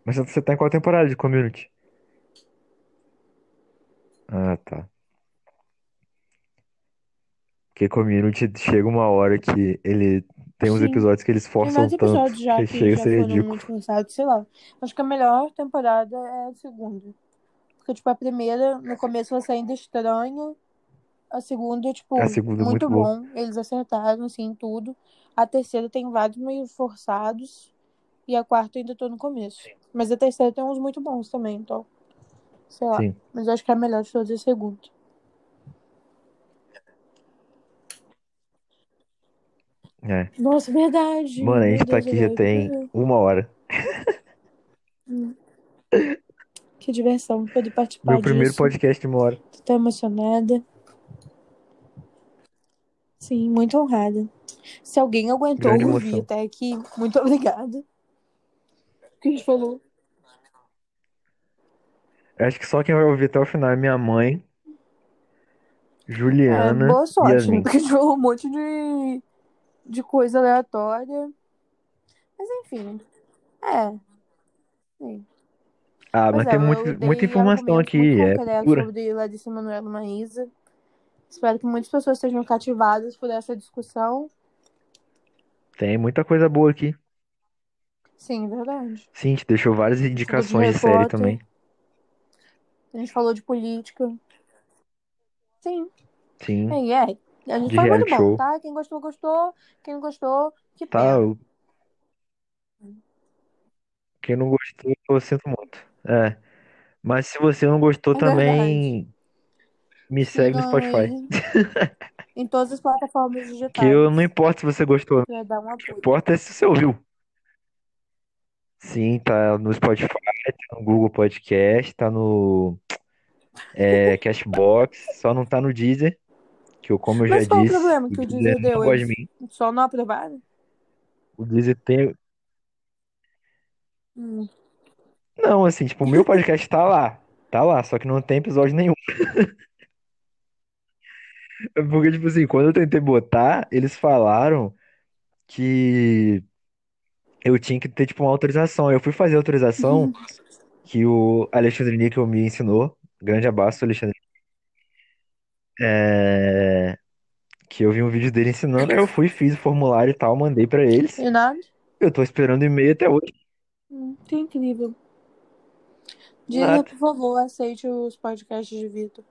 Mas você tá em qual temporada de Community? Ah, tá. Porque Community chega uma hora que ele tem uns Sim, episódios que eles tem forçam vários tanto episódios já que que chega a já ser foram ridículo. muito forçados, sei lá. Acho que a melhor temporada é a segunda. Porque, tipo, a primeira, no começo você ainda estranha. A segunda, A tipo, segunda é muito muito boa. bom. Eles acertaram, assim, tudo. A terceira tem vários meio forçados. E a quarta eu ainda tô no começo. Mas a terceira tem uns muito bons também, então. Sei lá. Sim, Mas eu acho que a melhor de todas é a segunda. é. Nossa, verdade. Mano, a Meu gente tá aqui já tem uma hora. Que diversão poder Meu participar primeiro disso. podcast de uma hora. Tô tão emocionada. Sim, muito honrada. Se alguém aguentou Grande ouvir emoção. até aqui, muito obrigada. Que a gente falou? Acho que só quem vai ouvir até o final é minha mãe, É, Juliana boa e sorte, né? Porque a gente falou um monte de, de coisa aleatória. Mas enfim. É. Sim. Ah, Pois mas é, tem muito, muita informação argumentos muito aqui, é concretos cultura. sobre Larissa Manoela Maísa. Espero que muitas pessoas sejam cativadas por essa discussão. Tem muita coisa boa aqui. Sim, verdade. Sim, a gente deixou várias de indicações Harry de série também. a gente falou de política. Sim. Sim, É, é. A gente de foi muito bom, tá? Quem gostou, gostou. Quem não gostou, que Tá, pena. quem não gostou, eu sinto muito. É, mas se você não gostou É também, me segue no Spotify. em todas as plataformas Que eu não digitais. importa se você gostou, o que importa é se você ouviu. Sim, tá no Spotify, tá no Google Podcast, tá no é, Cashbox, só não tá no Deezer, que eu, como eu já Mas qual o disse, problema que o Deezer não deu? gosta de Eles mim. só não aprovaram? O Deezer tem. Hum. Não, assim, tipo, o meu podcast tá lá. Tá lá, só que não tem episódio nenhum. É Porque, tipo assim, quando eu tentei botar, eles falaram que eu tinha que ter, tipo, uma autorização. Eu fui fazer a autorização que o Alexandre Níquel me ensinou. Grande abraço, Alexandre. É... Que eu vi um vídeo dele ensinando, aí eu fui, fiz o formulário e tal, mandei pra eles. E nada? Eu tô esperando o e-mail até hoje. Hum, que incrível. Deezer, Nada. por favor, aceite os podcasts de Vitor.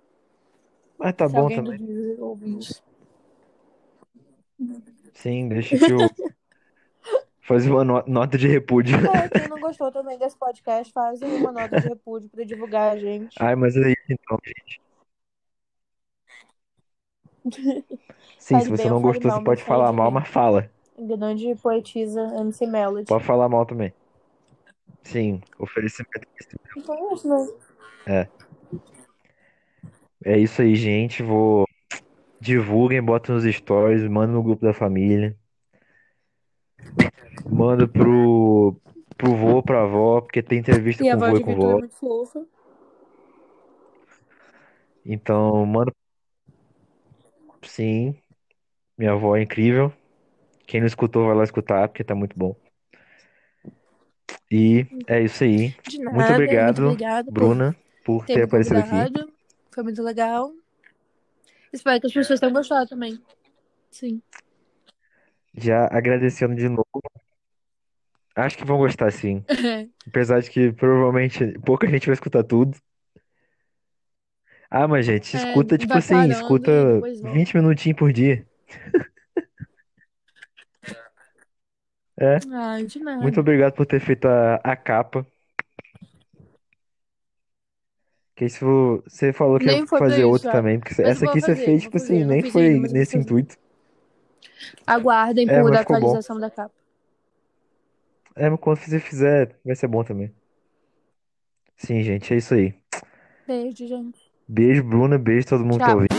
Mas tá Se bom alguém do também. Deezer ouvir isso. Sim, deixa que eu fazer uma no- nota de repúdio. É, quem não gostou também desse podcast, faz aí uma nota de repúdio pra divulgar a gente. Ai, mas é isso então, gente. Sim, se Fale você bem não gostou, mal, você pode falar mal, mas fala. Grande poetisa MC Melody. Pode falar mal também. Sim, oferecimento. Então é isso, né? É. É isso aí, gente. Vou. Divulguem, botem nos stories, manda no grupo da família. Manda pro, pro vô, pra avó, porque tem entrevista E com voz vô e com Vitor é vó. muito fofa. Então, manda. Sim, minha avó é incrível. Quem não escutou, vai lá escutar, porque tá muito bom. E é isso aí. Muito nada, muito obrigado, obrigada por Bruna, por ter ter aparecido aqui. Foi muito legal. Espero que as pessoas tenham gostado também. Sim. Já agradecendo de novo. Acho que vão gostar, sim. Apesar de que provavelmente pouca gente vai escutar tudo. Ah, mas gente, É, escuta, tipo vai assim, parando escuta e depois volta. 20 minutinhos por dia. É. De nada. Muito obrigado por ter feito a, a capa. Que isso você falou que ia Nem foi pra fazer isso, outra também, porque Mas essa vou aqui você fazer, fez, vou tipo fazer. assim, Não nem fiz foi ainda, mas eu vou nesse fazer. intuito. Aguardem É, por ficou bom. atualização da capa. É, mas quando você fizer, vai ser bom também. Sim, gente, é isso aí. Beijo, gente. Beijo, Bruna, beijo todo mundo que tá Tchau. ouvindo.